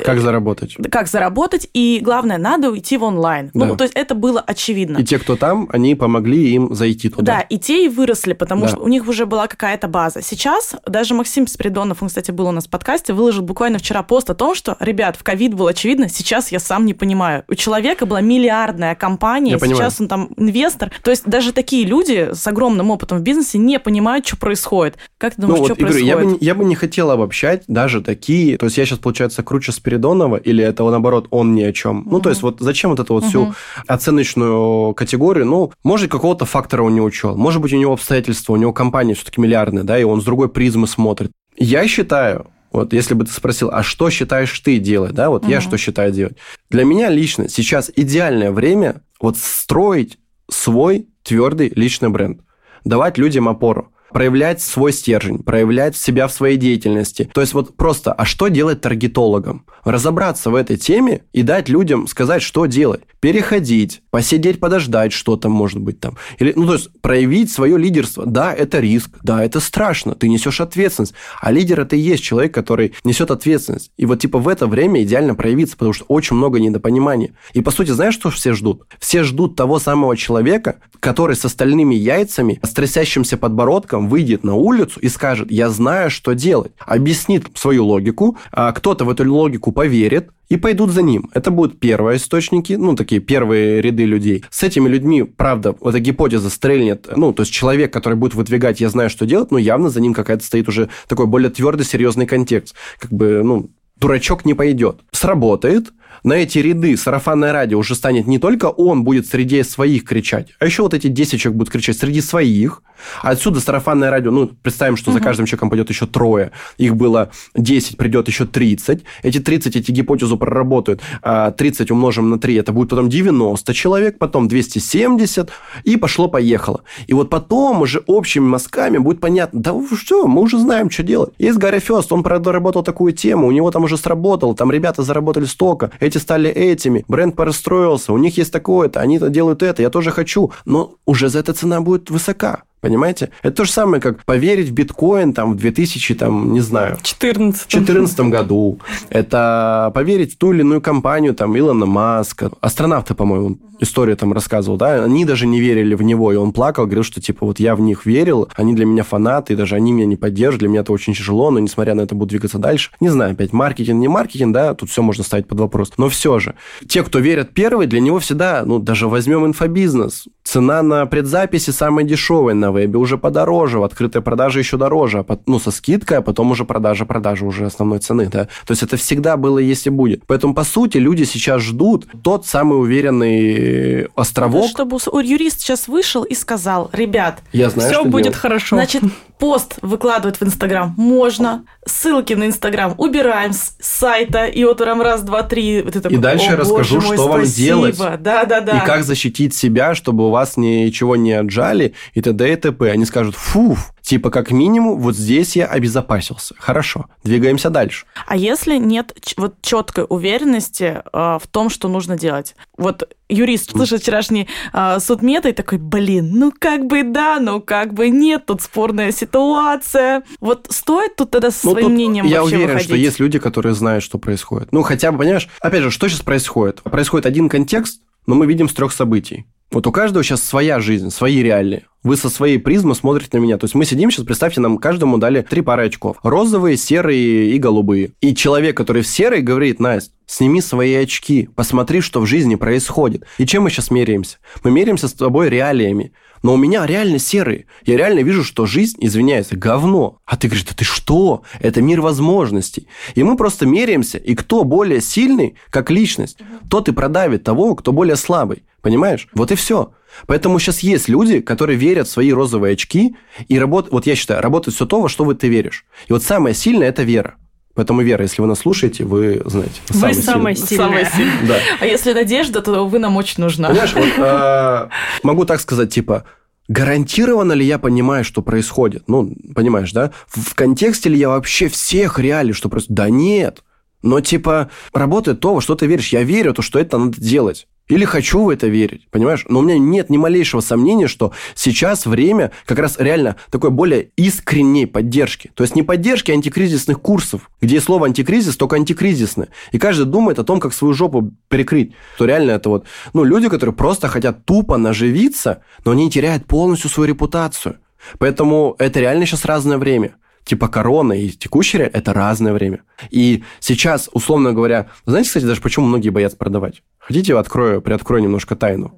как заработать? Как заработать, и главное, надо уйти в онлайн. Ну, да. Ну, то есть это было очевидно. И те, кто там, они помогли им зайти туда. Да, и те и выросли, потому да. что у них уже была какая-то база. Сейчас даже Максим Спиридонов, он, кстати, был у нас в подкасте, выложил буквально вчера пост о том, что, ребят, в ковид было очевидно, сейчас я сам не понимаю. У человека была миллиардная компания, я сейчас понимаю. он там инвестор. То есть даже такие люди с огромным опытом в бизнесе не понимают, что происходит. Как ты думаешь, ну, вот, что Игорь, происходит? Я бы, я бы не хотел обобщать даже такие... То есть я сейчас, получается, круче Спиридонова, или это, наоборот, он ни о чем? Угу. Ну, то есть вот зачем вот эту вот угу. всю оценочную категорию? Ну, может, какого-то фактора он не учел. Может быть, у него обстоятельства, у него компания все-таки миллиардная, да, и он с другой призмы смотрит. Я считаю, вот если бы ты спросил, а что считаешь ты делать, да, вот угу. я что считаю делать. Для меня лично сейчас идеальное время вот строить свой твердый личный бренд, давать людям опору проявлять свой стержень, проявлять себя в своей деятельности. То есть вот просто, а что делать таргетологам? Разобраться в этой теме и дать людям сказать, что делать. Переходить, посидеть, подождать что-то, может быть, там. Или, ну, то есть проявить свое лидерство. Да, это риск, да, это страшно, ты несешь ответственность. А лидер это и есть человек, который несет ответственность. И вот типа в это время идеально проявиться, потому что очень много недопонимания. И по сути, знаешь, что все ждут? Все ждут того самого человека, который с остальными яйцами, с трясящимся подбородком, человеком выйдет на улицу и скажет, я знаю, что делать, объяснит свою логику, а кто-то в эту логику поверит, и пойдут за ним. Это будут первые источники, ну, такие первые ряды людей. С этими людьми, правда, эта гипотеза стрельнет, ну, то есть человек, который будет выдвигать «я знаю, что делать», ну, явно за ним какая-то стоит уже такой более твердый, серьезный контекст. Как бы, ну, дурачок не пойдет. Сработает, на эти ряды сарафанное радио уже станет не только он будет среди своих кричать, а еще вот эти 10 человек будут кричать среди своих. Отсюда сарафанное радио, ну, представим, что угу. за каждым человеком пойдет еще трое. Их было 10, придет еще 30. Эти 30, эти гипотезу проработают. 30 а умножим на 3, это будет потом 90 человек, потом 270, и пошло-поехало. И вот потом уже общими мазками будет понятно, да что, мы уже знаем, что делать. Есть Гарри Фест, он проработал такую тему, у него там уже сработало, там ребята заработали столько, эти стали этими, бренд порастроился, у них есть такое-то, они делают это, я тоже хочу, но уже за это цена будет высока. Понимаете? Это то же самое, как поверить в биткоин там в 2000, там, не знаю... 14 14 году. Это поверить в ту или иную компанию, там, Илона Маска. Астронавты, по-моему, историю там рассказывал, да, они даже не верили в него, и он плакал, говорил, что, типа, вот я в них верил, они для меня фанаты, и даже они меня не поддерживают, для меня это очень тяжело, но, несмотря на это, буду двигаться дальше. Не знаю, опять, маркетинг, не маркетинг, да, тут все можно ставить под вопрос. Но все же, те, кто верят первый, для него всегда, ну, даже возьмем инфобизнес, цена на предзаписи самая дешевая на вебе, уже подороже, в открытой продаже еще дороже, а ну, со скидкой, а потом уже продажа, продажа уже основной цены, да. То есть это всегда было, если будет. Поэтому, по сути, люди сейчас ждут тот самый уверенный островок. Чтобы юрист сейчас вышел и сказал, ребят, я знаю, все будет делать. хорошо. Значит, пост выкладывать в Инстаграм можно, ссылки на Инстаграм убираем с сайта, и вот прям раз, два, три. Вот это, и дальше я расскажу, мой, что спасибо. вам делать. Да, да, да. И как защитить себя, чтобы у вас ничего не отжали, и т.д. и т.п. Они скажут, фу, типа как минимум вот здесь я обезопасился. Хорошо, двигаемся дальше. А если нет вот четкой уверенности э, в том, что нужно делать? Вот юрист слышит вчерашний э, судмета и такой, блин, ну как бы да, ну как бы нет, тут спорная ситуация. Вот стоит тут тогда со ну, своим мнением Я уверен, выходить? что есть люди, которые знают, что происходит. Ну, хотя бы, понимаешь, опять же, что сейчас происходит? Происходит один контекст, но мы видим с трех событий. Вот у каждого сейчас своя жизнь, свои реалии. Вы со своей призмы смотрите на меня. То есть мы сидим сейчас, представьте, нам каждому дали три пары очков. Розовые, серые и голубые. И человек, который в серой, говорит, Настя, сними свои очки, посмотри, что в жизни происходит. И чем мы сейчас меряемся? Мы меряемся с тобой реалиями. Но у меня реально серые. Я реально вижу, что жизнь, извиняюсь, говно. А ты говоришь, да ты что? Это мир возможностей. И мы просто меряемся, и кто более сильный, как личность, тот и продавит того, кто более слабый. Понимаешь? Вот и все. Поэтому сейчас есть люди, которые верят в свои розовые очки и работают, вот я считаю, работает все то, во что вы ты веришь. И вот самое сильное – это вера. Поэтому, Вера, если вы нас слушаете, вы знаете. Вы самая сильная. сильная. Да. А если Надежда, то вы нам очень нужна. Понимаешь, вот, э, могу так сказать, типа, гарантированно ли я понимаю, что происходит? Ну, понимаешь, да? В, в контексте ли я вообще всех реалий, что происходит? Да нет. Но, типа, работает то, во что ты веришь. Я верю, то, что это надо делать. Или хочу в это верить, понимаешь? Но у меня нет ни малейшего сомнения, что сейчас время как раз реально такой более искренней поддержки. То есть не поддержки антикризисных курсов, где слово антикризис только антикризисное. И каждый думает о том, как свою жопу перекрыть. То реально это вот, ну, люди, которые просто хотят тупо наживиться, но они теряют полностью свою репутацию. Поэтому это реально сейчас разное время типа корона и текущее – это разное время. И сейчас, условно говоря, знаете, кстати, даже почему многие боятся продавать? Хотите, открою, приоткрою немножко тайну?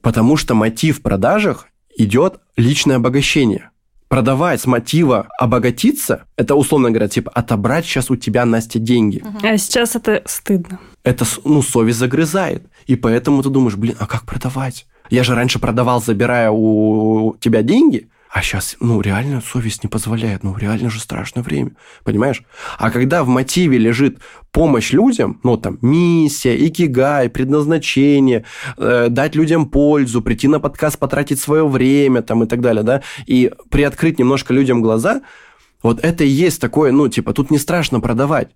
Потому что мотив в продажах идет личное обогащение. Продавать с мотива обогатиться, это, условно говоря, типа отобрать сейчас у тебя, Настя, деньги. А сейчас это стыдно. Это, ну, совесть загрызает. И поэтому ты думаешь, блин, а как продавать? Я же раньше продавал, забирая у тебя деньги, а сейчас, ну, реально совесть не позволяет. Ну, реально же страшное время. Понимаешь? А когда в мотиве лежит помощь людям, ну, там, миссия, икигай, предназначение, э, дать людям пользу, прийти на подкаст, потратить свое время, там, и так далее, да, и приоткрыть немножко людям глаза, вот это и есть такое, ну, типа, тут не страшно продавать.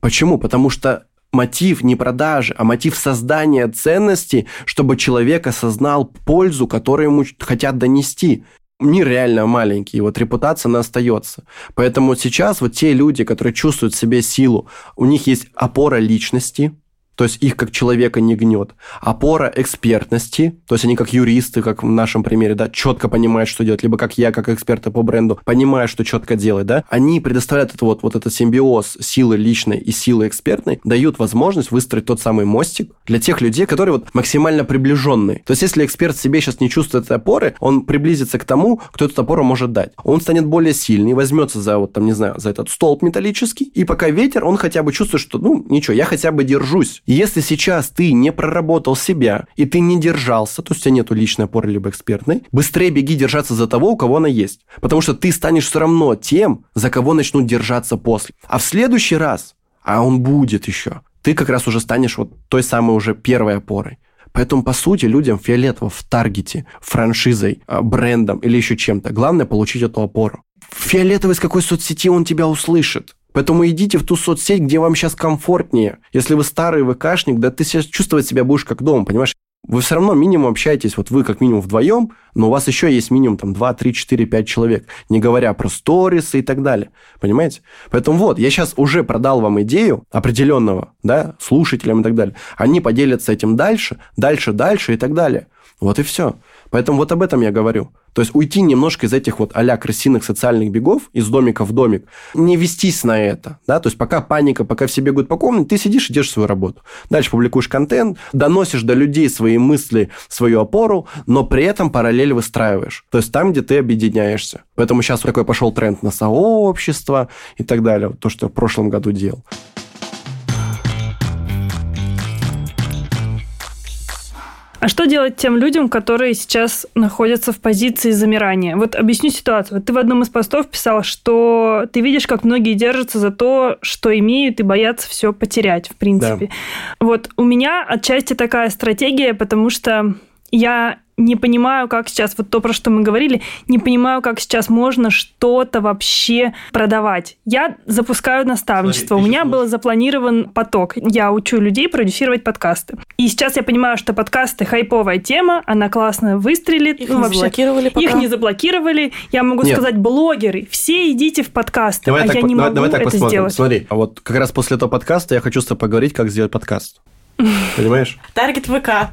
Почему? Потому что мотив не продажи, а мотив создания ценностей, чтобы человек осознал пользу, которую ему хотят донести мир реально маленький, и вот репутация, она остается. Поэтому сейчас вот те люди, которые чувствуют в себе силу, у них есть опора личности, то есть их как человека не гнет. Опора экспертности, то есть они как юристы, как в нашем примере, да, четко понимают, что делать, либо как я, как эксперты по бренду, понимаю, что четко делать, да, они предоставляют это вот, вот этот симбиоз силы личной и силы экспертной, дают возможность выстроить тот самый мостик для тех людей, которые вот максимально приближенные. То есть если эксперт себе сейчас не чувствует этой опоры, он приблизится к тому, кто эту опору может дать. Он станет более сильный, возьмется за вот там, не знаю, за этот столб металлический, и пока ветер, он хотя бы чувствует, что, ну, ничего, я хотя бы держусь. Если сейчас ты не проработал себя, и ты не держался, то есть у тебя нету личной опоры либо экспертной, быстрее беги держаться за того, у кого она есть. Потому что ты станешь все равно тем, за кого начнут держаться после. А в следующий раз, а он будет еще, ты как раз уже станешь вот той самой уже первой опорой. Поэтому, по сути, людям фиолетово в таргете, франшизой, а, брендом или еще чем-то. Главное получить эту опору. Фиолетовый с какой соцсети он тебя услышит. Поэтому идите в ту соцсеть, где вам сейчас комфортнее. Если вы старый ВКшник, да ты сейчас чувствовать себя будешь как дома, понимаешь? Вы все равно минимум общаетесь, вот вы как минимум вдвоем, но у вас еще есть минимум там 2, 3, 4, 5 человек, не говоря про сторисы и так далее. Понимаете? Поэтому вот, я сейчас уже продал вам идею определенного, да, слушателям и так далее. Они поделятся этим дальше, дальше, дальше и так далее. Вот и все. Поэтому вот об этом я говорю. То есть уйти немножко из этих вот а крысиных социальных бегов, из домика в домик, не вестись на это. Да? То есть пока паника, пока все бегают по комнате, ты сидишь и делаешь свою работу. Дальше публикуешь контент, доносишь до людей свои мысли, свою опору, но при этом параллель выстраиваешь. То есть там, где ты объединяешься. Поэтому сейчас такой пошел тренд на сообщество и так далее. То, что я в прошлом году делал. А что делать тем людям, которые сейчас находятся в позиции замирания? Вот объясню ситуацию. Вот ты в одном из постов писал, что ты видишь, как многие держатся за то, что имеют и боятся все потерять, в принципе. Да. Вот у меня отчасти такая стратегия, потому что я не понимаю, как сейчас, вот то, про что мы говорили, не понимаю, как сейчас можно что-то вообще продавать. Я запускаю наставничество. Смотри, У меня был запланирован поток. Я учу людей продюсировать подкасты. И сейчас я понимаю, что подкасты хайповая тема, она классно выстрелит. Их ну, не вообще, заблокировали пока. Их не заблокировали. Я могу Нет. сказать, блогеры, все идите в подкасты, давай а так, я не давай, могу давай так это посмотрим. сделать. Смотри, а вот как раз после этого подкаста я хочу с тобой поговорить, как сделать подкаст. Понимаешь? Таргет ВК.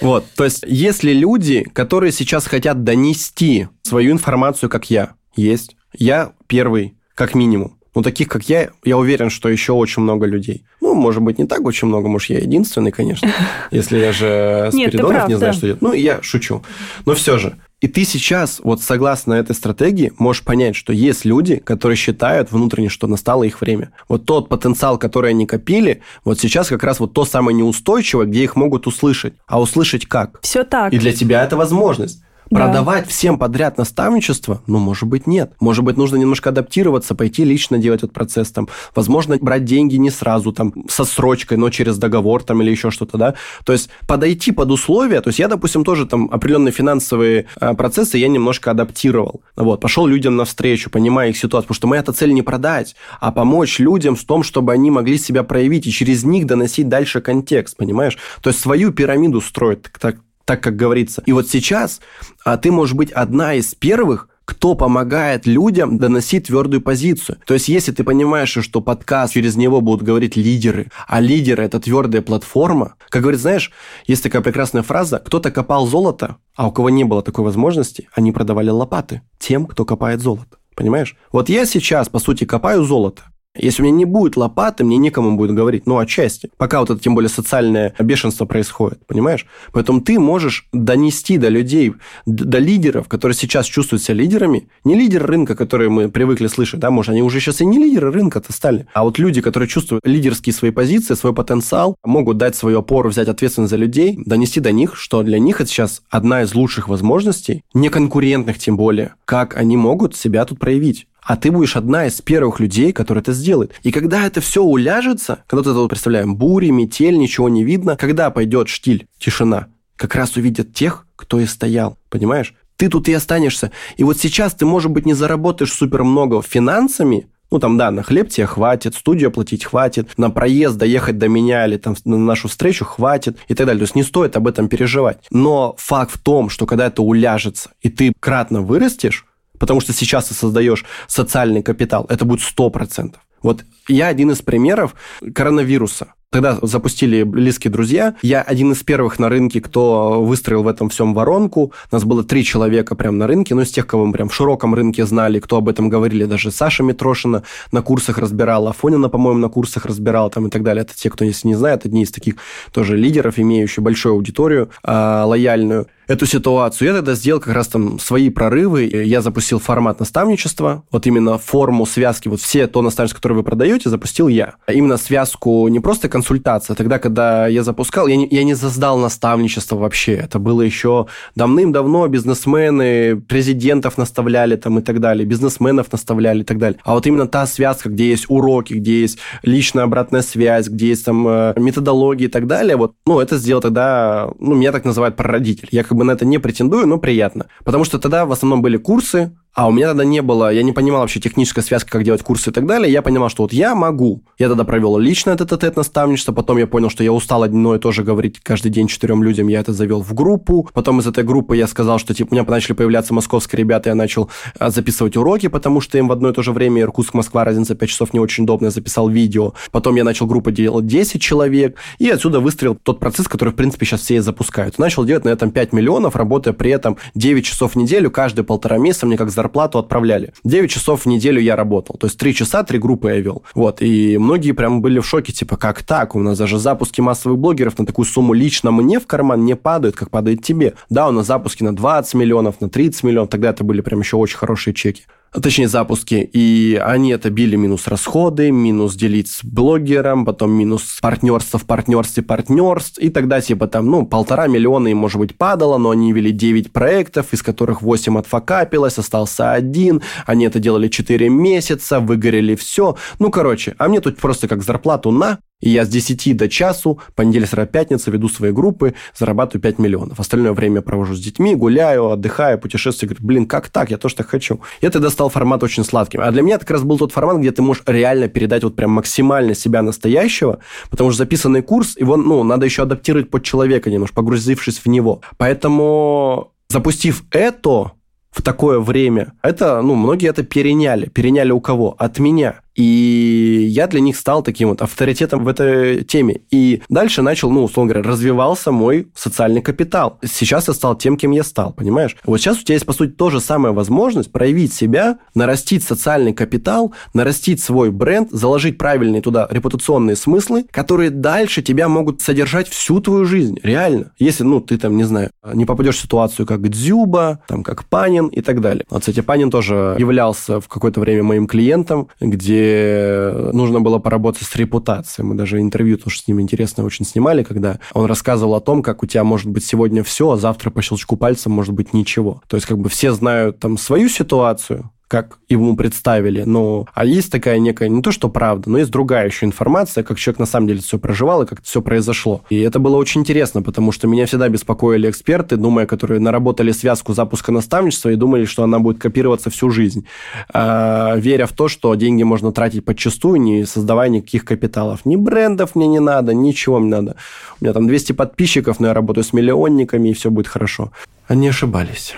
Вот, то есть, если люди, которые сейчас хотят донести свою информацию, как я, есть, я первый, как минимум. Ну, таких, как я, я уверен, что еще очень много людей. Ну, может быть, не так очень много, может, я единственный, конечно, если я же Спиридонов не знаю, что делать. Ну, я шучу. Но все же, и ты сейчас, вот согласно этой стратегии, можешь понять, что есть люди, которые считают внутренне, что настало их время. Вот тот потенциал, который они копили, вот сейчас как раз вот то самое неустойчивое, где их могут услышать. А услышать как? Все так. И для тебя это возможность. Продавать всем подряд наставничество? Ну, может быть, нет. Может быть, нужно немножко адаптироваться, пойти лично делать этот процесс там. Возможно, брать деньги не сразу, там, со срочкой, но через договор там или еще что-то, да. То есть подойти под условия, то есть я, допустим, тоже там определенные финансовые а, процессы я немножко адаптировал. Вот, пошел людям навстречу, понимая их ситуацию, потому что моя-то цель не продать, а помочь людям в том, чтобы они могли себя проявить и через них доносить дальше контекст, понимаешь? То есть свою пирамиду строить, так как говорится. И вот сейчас а ты можешь быть одна из первых, кто помогает людям доносить твердую позицию. То есть, если ты понимаешь, что подкаст, через него будут говорить лидеры, а лидеры – это твердая платформа, как говорит, знаешь, есть такая прекрасная фраза, кто-то копал золото, а у кого не было такой возможности, они продавали лопаты тем, кто копает золото. Понимаешь? Вот я сейчас, по сути, копаю золото. Если у меня не будет лопаты, мне некому будет говорить. Ну, отчасти. Пока вот это, тем более, социальное бешенство происходит, понимаешь? Поэтому ты можешь донести до людей, до лидеров, которые сейчас чувствуют себя лидерами, не лидеры рынка, которые мы привыкли слышать, да, может, они уже сейчас и не лидеры рынка-то стали, а вот люди, которые чувствуют лидерские свои позиции, свой потенциал, могут дать свою опору, взять ответственность за людей, донести до них, что для них это сейчас одна из лучших возможностей, не конкурентных тем более, как они могут себя тут проявить а ты будешь одна из первых людей, которые это сделает. И когда это все уляжется, когда вот это вот представляем, бури, метель, ничего не видно, когда пойдет штиль, тишина, как раз увидят тех, кто и стоял, понимаешь? Ты тут и останешься. И вот сейчас ты, может быть, не заработаешь супер много финансами, ну, там, да, на хлеб тебе хватит, студию оплатить хватит, на проезд доехать до меня или там на нашу встречу хватит и так далее. То есть не стоит об этом переживать. Но факт в том, что когда это уляжется, и ты кратно вырастешь, Потому что сейчас ты создаешь социальный капитал. Это будет 100%. Вот я один из примеров коронавируса. Тогда запустили близкие друзья. Я один из первых на рынке, кто выстроил в этом всем воронку. У нас было три человека прямо на рынке, ну, из тех, кого мы прям в широком рынке знали, кто об этом говорили. Даже Саша Митрошина на курсах разбирала, Афонина, по-моему, на курсах разбирала там и так далее. Это те, кто, если не знает, одни из таких тоже лидеров, имеющие большую аудиторию э, лояльную эту ситуацию. Я тогда сделал как раз там свои прорывы. Я запустил формат наставничества, вот именно форму связки, вот все то наставничество, которое вы продаете, запустил я. Именно связку не просто консультация. Тогда, когда я запускал, я не, я не создал наставничество вообще. Это было еще давным-давно бизнесмены, президентов наставляли там и так далее, бизнесменов наставляли и так далее. А вот именно та связка, где есть уроки, где есть личная обратная связь, где есть там э, методологии и так далее, вот, ну, это сделал тогда, ну, меня так называют прародитель. Я как бы на это не претендую, но приятно. Потому что тогда в основном были курсы, а у меня тогда не было, я не понимал вообще техническая связка, как делать курсы и так далее. Я понимал, что вот я могу. Я тогда провел личное этот тет наставничество, потом я понял, что я устал одно и то же говорить каждый день четырем людям, я это завел в группу. Потом из этой группы я сказал, что типа у меня начали появляться московские ребята, я начал а, записывать уроки, потому что им в одно и то же время Иркутск-Москва, разница 5 часов не очень удобно, я записал видео. Потом я начал группу делать 10 человек, и отсюда выстрелил тот процесс, который, в принципе, сейчас все и запускают. Начал делать на этом 5 миллионов, работая при этом 9 часов в неделю, каждые полтора месяца мне как зарплату отправляли далее. 9 часов в неделю я работал. То есть 3 часа, 3 группы я вел. Вот. И многие прям были в шоке, типа, как так? У нас даже запуски массовых блогеров на такую сумму лично мне в карман не падают, как падает тебе. Да, у нас запуски на 20 миллионов, на 30 миллионов. Тогда это были прям еще очень хорошие чеки точнее запуски, и они это били минус расходы, минус делить с блогером, потом минус партнерство в партнерстве партнерств, и тогда типа там, ну, полтора миллиона им, может быть, падало, но они вели 9 проектов, из которых 8 отфакапилось, остался один, они это делали 4 месяца, выгорели все. Ну, короче, а мне тут просто как зарплату на, и я с 10 до часу, понедельник, среда, пятница веду свои группы, зарабатываю 5 миллионов. Остальное время провожу с детьми, гуляю, отдыхаю, путешествую. Говорю, блин, как так? Я тоже так хочу. Я тогда стал формат очень сладким. А для меня это как раз был тот формат, где ты можешь реально передать вот прям максимально себя настоящего, потому что записанный курс, его, ну, надо еще адаптировать под человека немножко, погрузившись в него. Поэтому запустив это в такое время, это, ну, многие это переняли. Переняли у кого? От меня. И я для них стал таким вот авторитетом в этой теме. И дальше начал, ну, условно говоря, развивался мой социальный капитал. Сейчас я стал тем, кем я стал, понимаешь? Вот сейчас у тебя есть, по сути, тоже самая возможность проявить себя, нарастить социальный капитал, нарастить свой бренд, заложить правильные туда репутационные смыслы, которые дальше тебя могут содержать всю твою жизнь. Реально. Если, ну, ты там, не знаю, не попадешь в ситуацию, как Дзюба, там, как Панин и так далее. Вот, кстати, Панин тоже являлся в какое-то время моим клиентом, где где нужно было поработать с репутацией. Мы даже интервью тоже с ним интересно очень снимали, когда он рассказывал о том, как у тебя может быть сегодня все, а завтра по щелчку пальца может быть ничего. То есть как бы все знают там свою ситуацию, как ему представили. Но, а есть такая некая, не то что правда, но есть другая еще информация, как человек на самом деле все проживал и как все произошло. И это было очень интересно, потому что меня всегда беспокоили эксперты, думая, которые наработали связку запуска наставничества и думали, что она будет копироваться всю жизнь, а, веря в то, что деньги можно тратить подчастую, не создавая никаких капиталов. Ни брендов мне не надо, ничего мне надо. У меня там 200 подписчиков, но я работаю с миллионниками, и все будет хорошо. Они ошибались.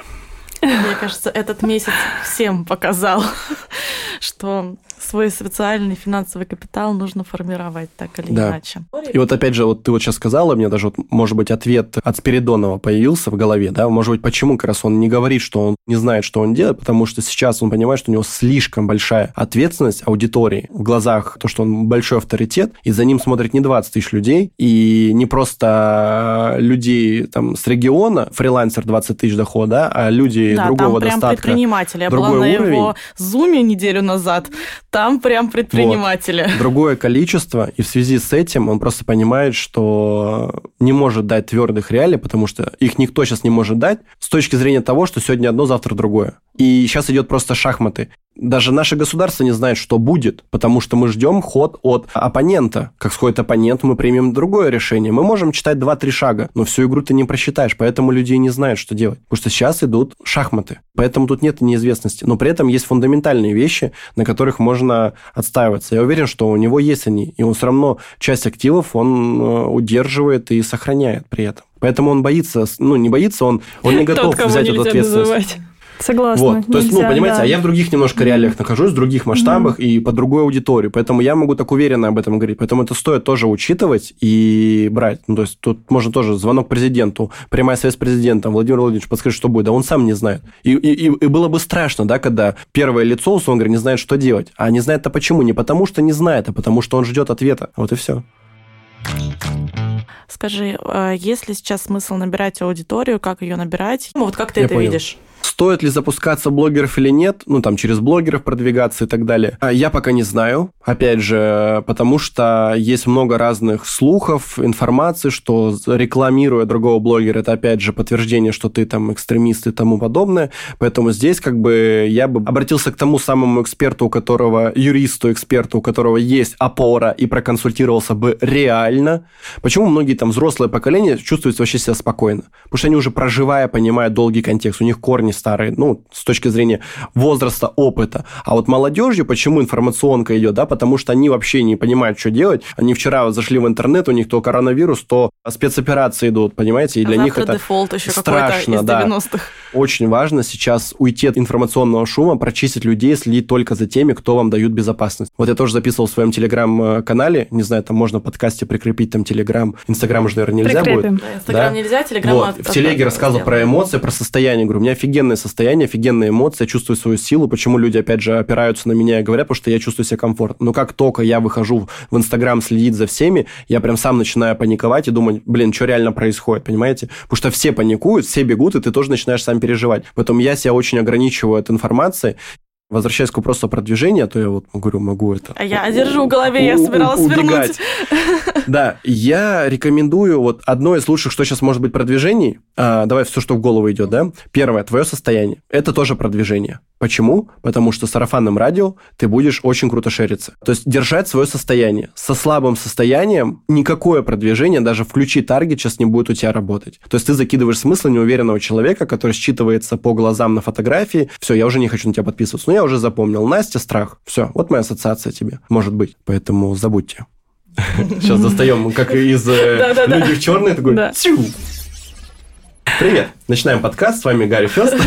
Мне кажется, этот месяц всем показал, что свой социальный финансовый капитал нужно формировать так или да. иначе. И вот опять же, вот ты вот сейчас сказала, мне даже, вот, может быть, ответ от Спиридонова появился в голове, да, может быть, почему как раз он не говорит, что он не знает, что он делает, потому что сейчас он понимает, что у него слишком большая ответственность аудитории в глазах, то, что он большой авторитет, и за ним смотрит не 20 тысяч людей, и не просто людей там с региона, фрилансер 20 тысяч дохода, а люди да, другого там прям достатка. предприниматели. Я была на уровень. его зуме неделю назад, там прям предприниматели. Вот. Другое количество, и в связи с этим он просто понимает, что не может дать твердых реалий, потому что их никто сейчас не может дать с точки зрения того, что сегодня одно, завтра другое. И сейчас идет просто шахматы даже наше государство не знает, что будет, потому что мы ждем ход от оппонента. Как сходит оппонент, мы примем другое решение. Мы можем читать 2-3 шага, но всю игру ты не просчитаешь, поэтому люди не знают, что делать. Потому что сейчас идут шахматы, поэтому тут нет неизвестности. Но при этом есть фундаментальные вещи, на которых можно отстаиваться. Я уверен, что у него есть они, и он все равно часть активов он э, удерживает и сохраняет при этом. Поэтому он боится, ну, не боится, он, он не готов Тот, взять эту ответственность. Называть. Согласна. Вот. То есть, ну, понимаете, да. а я в других немножко реалиях нахожусь, в других масштабах mm-hmm. и по другой аудитории. Поэтому я могу так уверенно об этом говорить. Поэтому это стоит тоже учитывать и брать. Ну, то есть, тут можно тоже звонок президенту, прямая связь с президентом. Владимир Владимирович, подскажи, что будет. Да он сам не знает. И, и, и было бы страшно, да, когда первое лицо, условно говоря, не знает, что делать. А не знает-то почему? Не потому, что не знает, а потому, что он ждет ответа. Вот и все. Скажи, а есть ли сейчас смысл набирать аудиторию, как ее набирать? Ну, вот как ты Я это понял. видишь? Стоит ли запускаться блогеров или нет, ну, там, через блогеров продвигаться и так далее, а я пока не знаю. Опять же, потому что есть много разных слухов, информации, что рекламируя другого блогера, это, опять же, подтверждение, что ты там экстремист и тому подобное. Поэтому здесь, как бы, я бы обратился к тому самому эксперту, у которого, юристу, эксперту, у которого есть опора, и проконсультировался бы реально. Почему многие там взрослое поколение чувствуют вообще себя спокойно? Потому что они уже проживая, понимают долгий контекст, у них корни старые, ну, с точки зрения возраста, опыта. А вот молодежью, почему информационка идет, да, потому что они вообще не понимают, что делать. Они вчера зашли в интернет, у них то коронавирус, то спецоперации идут, понимаете, и а для них это дефолт еще страшно, да. Очень важно сейчас уйти от информационного шума, прочистить людей, следить только за теми, кто вам дают безопасность. Вот я тоже записывал в своем телеграм-канале, не знаю, там можно в подкасте прикрепить там телеграм, инстаграм уже, наверное, нельзя Прикрепим. будет. Инстаграм да? нельзя, телеграм вот. В телеге рассказывал про эмоции, про состояние, говорю, у меня офигенно офигенное состояние, офигенные эмоции, я чувствую свою силу. Почему люди, опять же, опираются на меня и говорят, потому что я чувствую себя комфортно. Но как только я выхожу в Инстаграм следить за всеми, я прям сам начинаю паниковать и думать, блин, что реально происходит, понимаете? Потому что все паникуют, все бегут, и ты тоже начинаешь сам переживать. Поэтому я себя очень ограничиваю от информации, Возвращаясь к вопросу о продвижении, а то я вот говорю, могу это... А я держу в голове, я собиралась убегать. вернуть. Да, я рекомендую вот одно из лучших, что сейчас может быть продвижений. А, давай все, что в голову идет, да? Первое, твое состояние. Это тоже продвижение. Почему? Потому что сарафанным радио ты будешь очень круто шериться. То есть держать свое состояние. Со слабым состоянием никакое продвижение, даже включи таргет, сейчас не будет у тебя работать. То есть ты закидываешь смысл неуверенного человека, который считывается по глазам на фотографии. Все, я уже не хочу на тебя подписываться. Но я уже запомнил. Настя, страх. Все, вот моя ассоциация тебе. Может быть. Поэтому забудьте. Сейчас достаем, как из э, «Люди в черной», такой Привет! Начинаем подкаст. С вами Гарри Фест.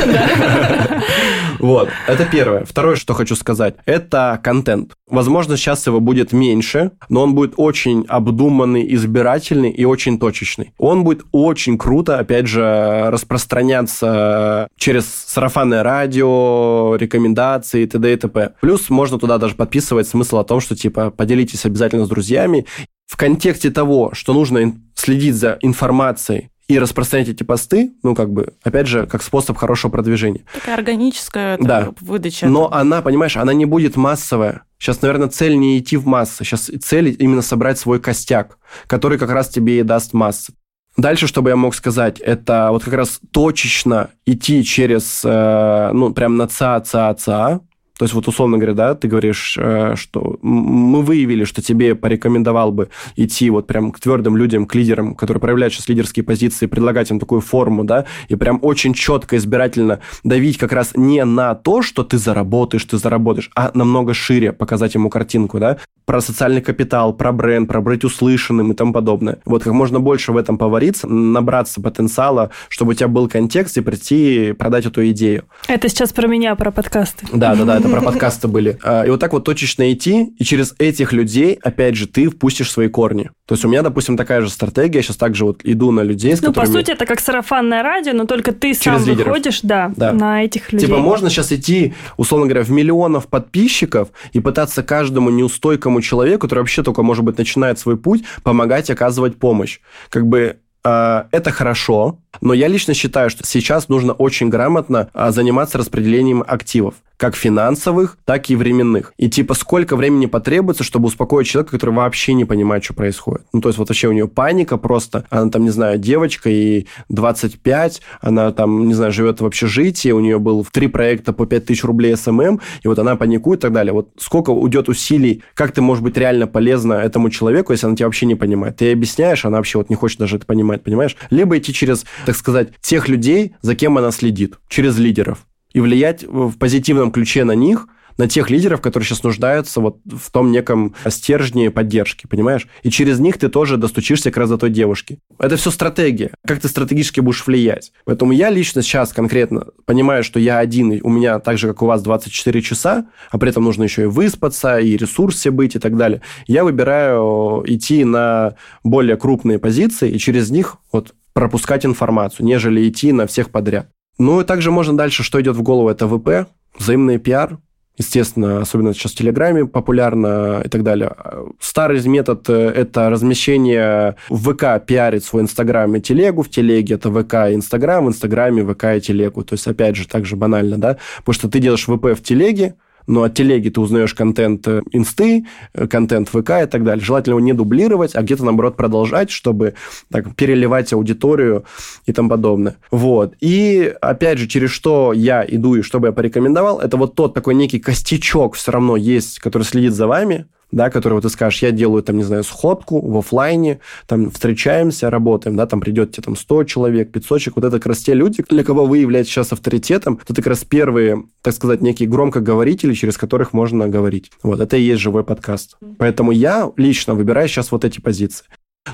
Вот, это первое. Второе, что хочу сказать, это контент. Возможно, сейчас его будет меньше, но он будет очень обдуманный, избирательный и очень точечный. Он будет очень круто, опять же, распространяться через сарафанное радио, рекомендации и т.д. и т.п. Плюс можно туда даже подписывать смысл о том, что, типа, поделитесь обязательно с друзьями. В контексте того, что нужно следить за информацией и распространять эти посты, ну, как бы, опять же, как способ хорошего продвижения. Такая органическая да. выдача. Но она, понимаешь, она не будет массовая. Сейчас, наверное, цель не идти в массы. Сейчас цель именно собрать свой костяк, который как раз тебе и даст массы. Дальше, что бы я мог сказать, это вот как раз точечно идти через, э, ну, прям на ЦА, ЦА, ЦА, то есть вот условно говоря, да, ты говоришь, э, что мы выявили, что тебе порекомендовал бы идти вот прям к твердым людям, к лидерам, которые проявляют сейчас лидерские позиции, предлагать им такую форму, да, и прям очень четко, избирательно давить как раз не на то, что ты заработаешь, ты заработаешь, а намного шире показать ему картинку, да, про социальный капитал, про бренд, про быть услышанным и тому подобное. Вот как можно больше в этом повариться, набраться потенциала, чтобы у тебя был контекст и прийти продать эту идею. Это сейчас про меня, про подкасты. Да, да, да, это про подкасты были. А, и вот так вот точечно идти, и через этих людей, опять же, ты впустишь свои корни. То есть у меня, допустим, такая же стратегия, я сейчас также вот иду на людей, с Ну, которыми... по сути, это как сарафанное радио, но только ты сам лидеров. выходишь, да, Да. на этих людей. Типа можно сейчас идти, условно говоря, в миллионов подписчиков и пытаться каждому неустойкому человеку, который вообще только, может быть, начинает свой путь, помогать, оказывать помощь. Как бы э, это хорошо, но я лично считаю, что сейчас нужно очень грамотно а, заниматься распределением активов, как финансовых, так и временных. И типа сколько времени потребуется, чтобы успокоить человека, который вообще не понимает, что происходит. Ну, то есть вот вообще у нее паника просто, она там, не знаю, девочка, ей 25, она там, не знаю, живет в общежитии, у нее был три проекта по 5000 рублей SMM, и вот она паникует и так далее. Вот сколько уйдет усилий, как ты можешь быть реально полезна этому человеку, если она тебя вообще не понимает. Ты ей объясняешь, она вообще вот не хочет даже это понимать, понимаешь? Либо идти через, так сказать, тех людей, за кем она следит, через лидеров и влиять в позитивном ключе на них, на тех лидеров, которые сейчас нуждаются вот в том неком стержне поддержки, понимаешь? И через них ты тоже достучишься как раз до той девушки. Это все стратегия. Как ты стратегически будешь влиять. Поэтому я лично сейчас конкретно понимаю, что я один, и у меня так же, как у вас, 24 часа, а при этом нужно еще и выспаться, и в ресурсе быть, и так далее. Я выбираю идти на более крупные позиции, и через них вот пропускать информацию, нежели идти на всех подряд. Ну и также можно дальше, что идет в голову, это ВП, взаимный пиар, естественно, особенно сейчас в Телеграме популярно и так далее. Старый метод – это размещение в ВК, пиарить свой Инстаграм и Телегу, в Телеге это ВК и Инстаграм, в Инстаграме ВК и Телегу. То есть, опять же, так же банально, да? Потому что ты делаешь ВП в Телеге, но от телеги ты узнаешь контент э, инсты, э, контент ВК и так далее. Желательно его не дублировать, а где-то, наоборот, продолжать, чтобы так, переливать аудиторию и тому подобное. Вот. И, опять же, через что я иду и что бы я порекомендовал, это вот тот такой некий костячок все равно есть, который следит за вами, да, который вот ты скажешь, я делаю там, не знаю, сходку в офлайне, там встречаемся, работаем, да, там придет тебе там 100 человек, 500 человек, вот это как раз те люди, для кого вы являетесь сейчас авторитетом, это как раз первые, так сказать, некие громкоговорители, через которых можно говорить. Вот, это и есть живой подкаст. Поэтому я лично выбираю сейчас вот эти позиции.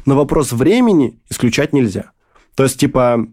Но вопрос времени исключать нельзя. То есть, типа,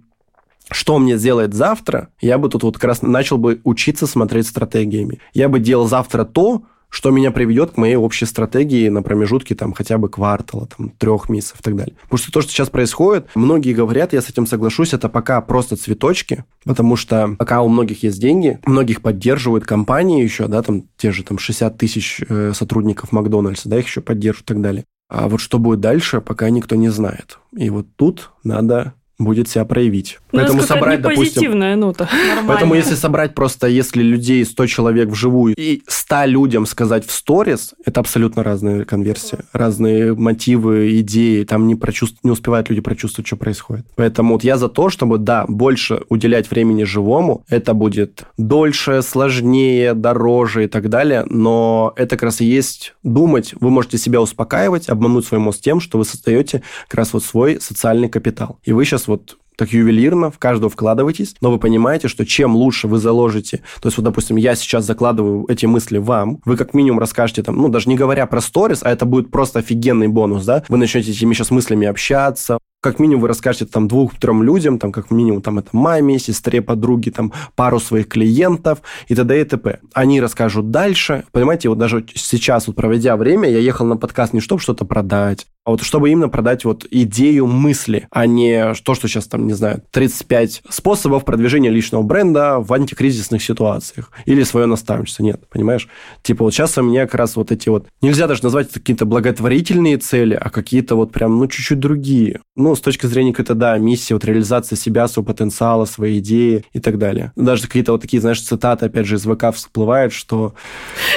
что мне сделает завтра, я бы тут вот как раз начал бы учиться смотреть стратегиями. Я бы делал завтра то, что меня приведет к моей общей стратегии на промежутке там хотя бы квартала, там, трех месяцев и так далее. Потому что то, что сейчас происходит, многие говорят, я с этим соглашусь, это пока просто цветочки, потому что пока у многих есть деньги, многих поддерживают компании еще, да, там те же там 60 тысяч э, сотрудников Макдональдса, да, их еще поддерживают и так далее. А вот что будет дальше, пока никто не знает. И вот тут надо будет себя проявить. Ну, Поэтому это собрать, не допустим... позитивная нота. Нормально. Поэтому если собрать просто, если людей 100 человек вживую и 100 людям сказать в сторис, это абсолютно разные конверсии, разные мотивы, идеи, там не, прочувств... не успевают люди прочувствовать, что происходит. Поэтому вот я за то, чтобы, да, больше уделять времени живому, это будет дольше, сложнее, дороже и так далее, но это как раз и есть думать, вы можете себя успокаивать, обмануть свой мозг тем, что вы создаете как раз вот свой социальный капитал. И вы сейчас вот так ювелирно в каждого вкладываетесь, но вы понимаете, что чем лучше вы заложите, то есть вот, допустим, я сейчас закладываю эти мысли вам, вы как минимум расскажете там, ну, даже не говоря про сторис, а это будет просто офигенный бонус, да, вы начнете этими сейчас мыслями общаться, как минимум вы расскажете там двух-трем людям, там как минимум там это маме, сестре, подруге, там пару своих клиентов и т.д. и т.п. Они расскажут дальше. Понимаете, вот даже сейчас, вот проведя время, я ехал на подкаст не чтобы что-то продать, а вот чтобы именно продать вот идею мысли, а не то, что сейчас там, не знаю, 35 способов продвижения личного бренда в антикризисных ситуациях или свое наставничество. Нет, понимаешь? Типа вот сейчас у меня как раз вот эти вот... Нельзя даже назвать это какие-то благотворительные цели, а какие-то вот прям, ну, чуть-чуть другие. Ну, Ну, с точки зрения какой-то, да, миссии, вот реализации себя, своего потенциала, своей идеи и так далее. Даже какие-то вот такие, знаешь, цитаты, опять же, из ВК всплывают, что...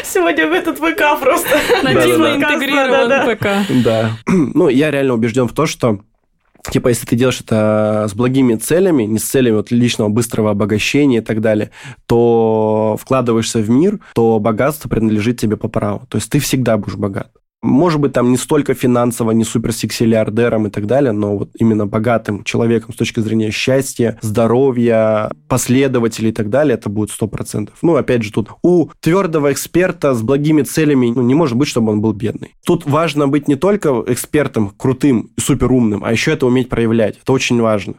Сегодня в этот ВК просто нативно интегрирован ВК. Да. Ну, я реально убежден в том, что Типа, если ты делаешь это с благими целями, не с целями вот личного быстрого обогащения и так далее, то вкладываешься в мир, то богатство принадлежит тебе по праву. То есть ты всегда будешь богат может быть, там не столько финансово, не суперсексилиардером и так далее, но вот именно богатым человеком с точки зрения счастья, здоровья, последователей и так далее, это будет 100%. Ну, опять же, тут у твердого эксперта с благими целями ну, не может быть, чтобы он был бедный. Тут важно быть не только экспертом крутым и суперумным, а еще это уметь проявлять. Это очень важно.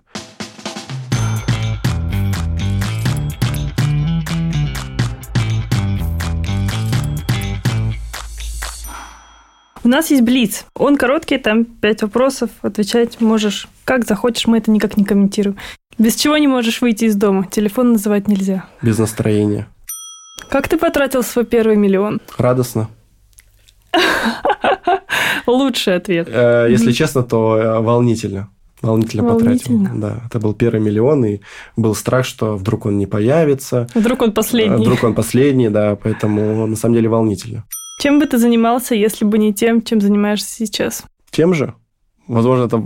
У нас есть Блиц. Он короткий, там пять вопросов. Отвечать можешь как захочешь, мы это никак не комментируем. Без чего не можешь выйти из дома? Телефон называть нельзя. Без настроения. Как ты потратил свой первый миллион? Радостно. Лучший ответ. Э, если честно, то э, волнительно. Волнительно, волнительно потратил. Да, это был первый миллион, и был страх, что вдруг он не появится. Вдруг он последний. Вдруг он последний, да, поэтому на самом деле волнительно. Чем бы ты занимался, если бы не тем, чем занимаешься сейчас? Тем же. Возможно, это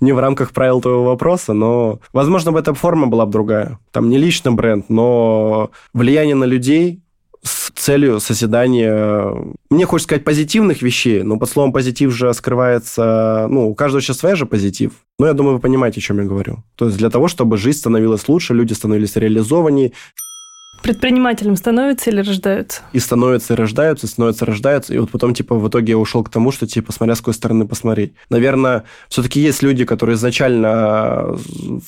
не в рамках правил твоего вопроса, но, возможно, бы эта форма была бы другая. Там не лично бренд, но влияние на людей с целью созидания, мне хочется сказать, позитивных вещей, но под словом позитив же скрывается, ну, у каждого сейчас своя же позитив. Но я думаю, вы понимаете, о чем я говорю. То есть для того, чтобы жизнь становилась лучше, люди становились реализованнее, Предпринимателем становятся или рождаются? И становятся, и рождаются, и становятся, и рождаются. И вот потом, типа, в итоге я ушел к тому, что, типа, смотря с какой стороны посмотреть. Наверное, все-таки есть люди, которые изначально э,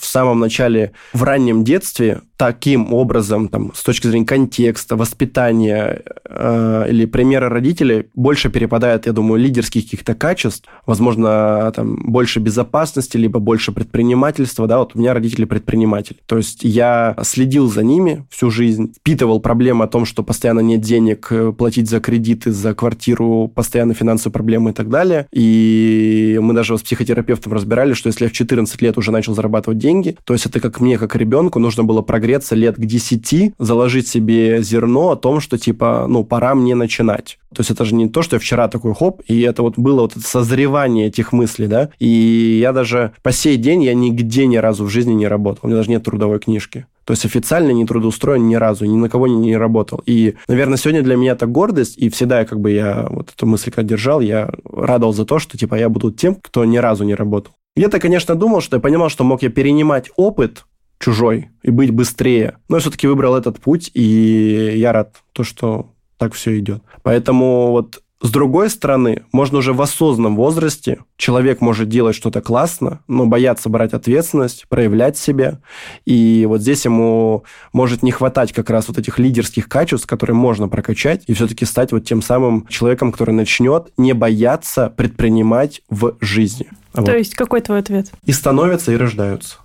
в самом начале, в раннем детстве, таким образом, там, с точки зрения контекста, воспитания э, или примера родителей, больше перепадает, я думаю, лидерских каких-то качеств, возможно, там, больше безопасности, либо больше предпринимательства, да, вот у меня родители предприниматели. То есть я следил за ними всю жизнь, впитывал проблемы о том, что постоянно нет денег э, платить за кредиты, за квартиру, постоянно финансовые проблемы и так далее. И мы даже с психотерапевтом разбирали, что если я в 14 лет уже начал зарабатывать деньги, то есть это как мне, как ребенку, нужно было прогреться лет к 10, заложить себе зерно о том, что типа, ну, пора мне начинать. То есть это же не то, что я вчера такой хоп, и это вот было вот это созревание этих мыслей, да. И я даже по сей день, я нигде ни разу в жизни не работал. У меня даже нет трудовой книжки. То есть официально не трудоустроен ни разу, ни на кого не, работал. И, наверное, сегодня для меня это гордость, и всегда как бы я вот эту мысль когда держал, я радовал за то, что типа я буду тем, кто ни разу не работал. Я-то, конечно, думал, что я понимал, что мог я перенимать опыт чужой и быть быстрее. Но я все-таки выбрал этот путь, и я рад то, что так все идет. Поэтому вот с другой стороны, можно уже в осознанном возрасте, человек может делать что-то классно, но бояться брать ответственность, проявлять себя. И вот здесь ему может не хватать как раз вот этих лидерских качеств, которые можно прокачать, и все-таки стать вот тем самым человеком, который начнет не бояться предпринимать в жизни. То вот. есть какой твой ответ? И становятся, и рождаются.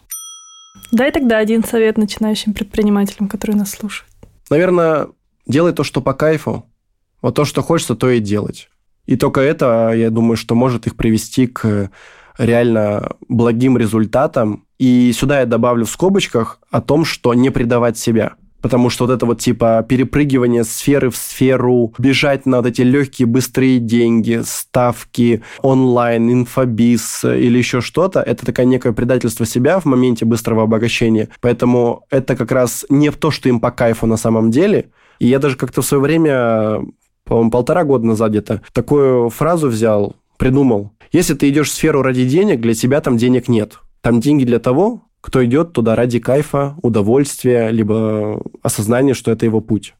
Дай тогда один совет начинающим предпринимателям, которые нас слушают. Наверное, делай то, что по кайфу, вот то, что хочется, то и делать. И только это, я думаю, что может их привести к реально благим результатам. И сюда я добавлю в скобочках о том, что не предавать себя. Потому что вот это вот типа перепрыгивание сферы в сферу, бежать на вот эти легкие, быстрые деньги, ставки, онлайн, инфобиз или еще что-то, это такое некое предательство себя в моменте быстрого обогащения. Поэтому это как раз не то, что им по кайфу на самом деле. И я даже как-то в свое время по-моему, полтора года назад где-то, такую фразу взял, придумал. Если ты идешь в сферу ради денег, для тебя там денег нет. Там деньги для того, кто идет туда ради кайфа, удовольствия, либо осознания, что это его путь.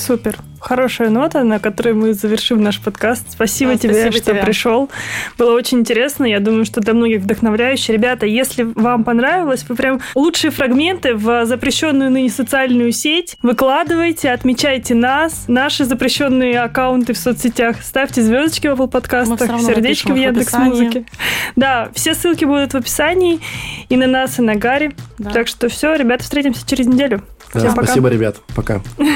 Супер. Хорошая нота, на которой мы завершим наш подкаст. Спасибо да, тебе, спасибо что тебе. пришел. Было очень интересно. Я думаю, что для многих вдохновляюще. Ребята, если вам понравилось, вы прям лучшие фрагменты в запрещенную ныне социальную сеть выкладывайте, отмечайте нас, наши запрещенные аккаунты в соцсетях. Ставьте звездочки в Apple подкастах, сердечки в Яндекс Музыке. Да, все ссылки будут в описании и на нас, и на Гарри. Да. Так что все, ребята, встретимся через неделю. Да, Всем пока. Спасибо, ребят. Пока.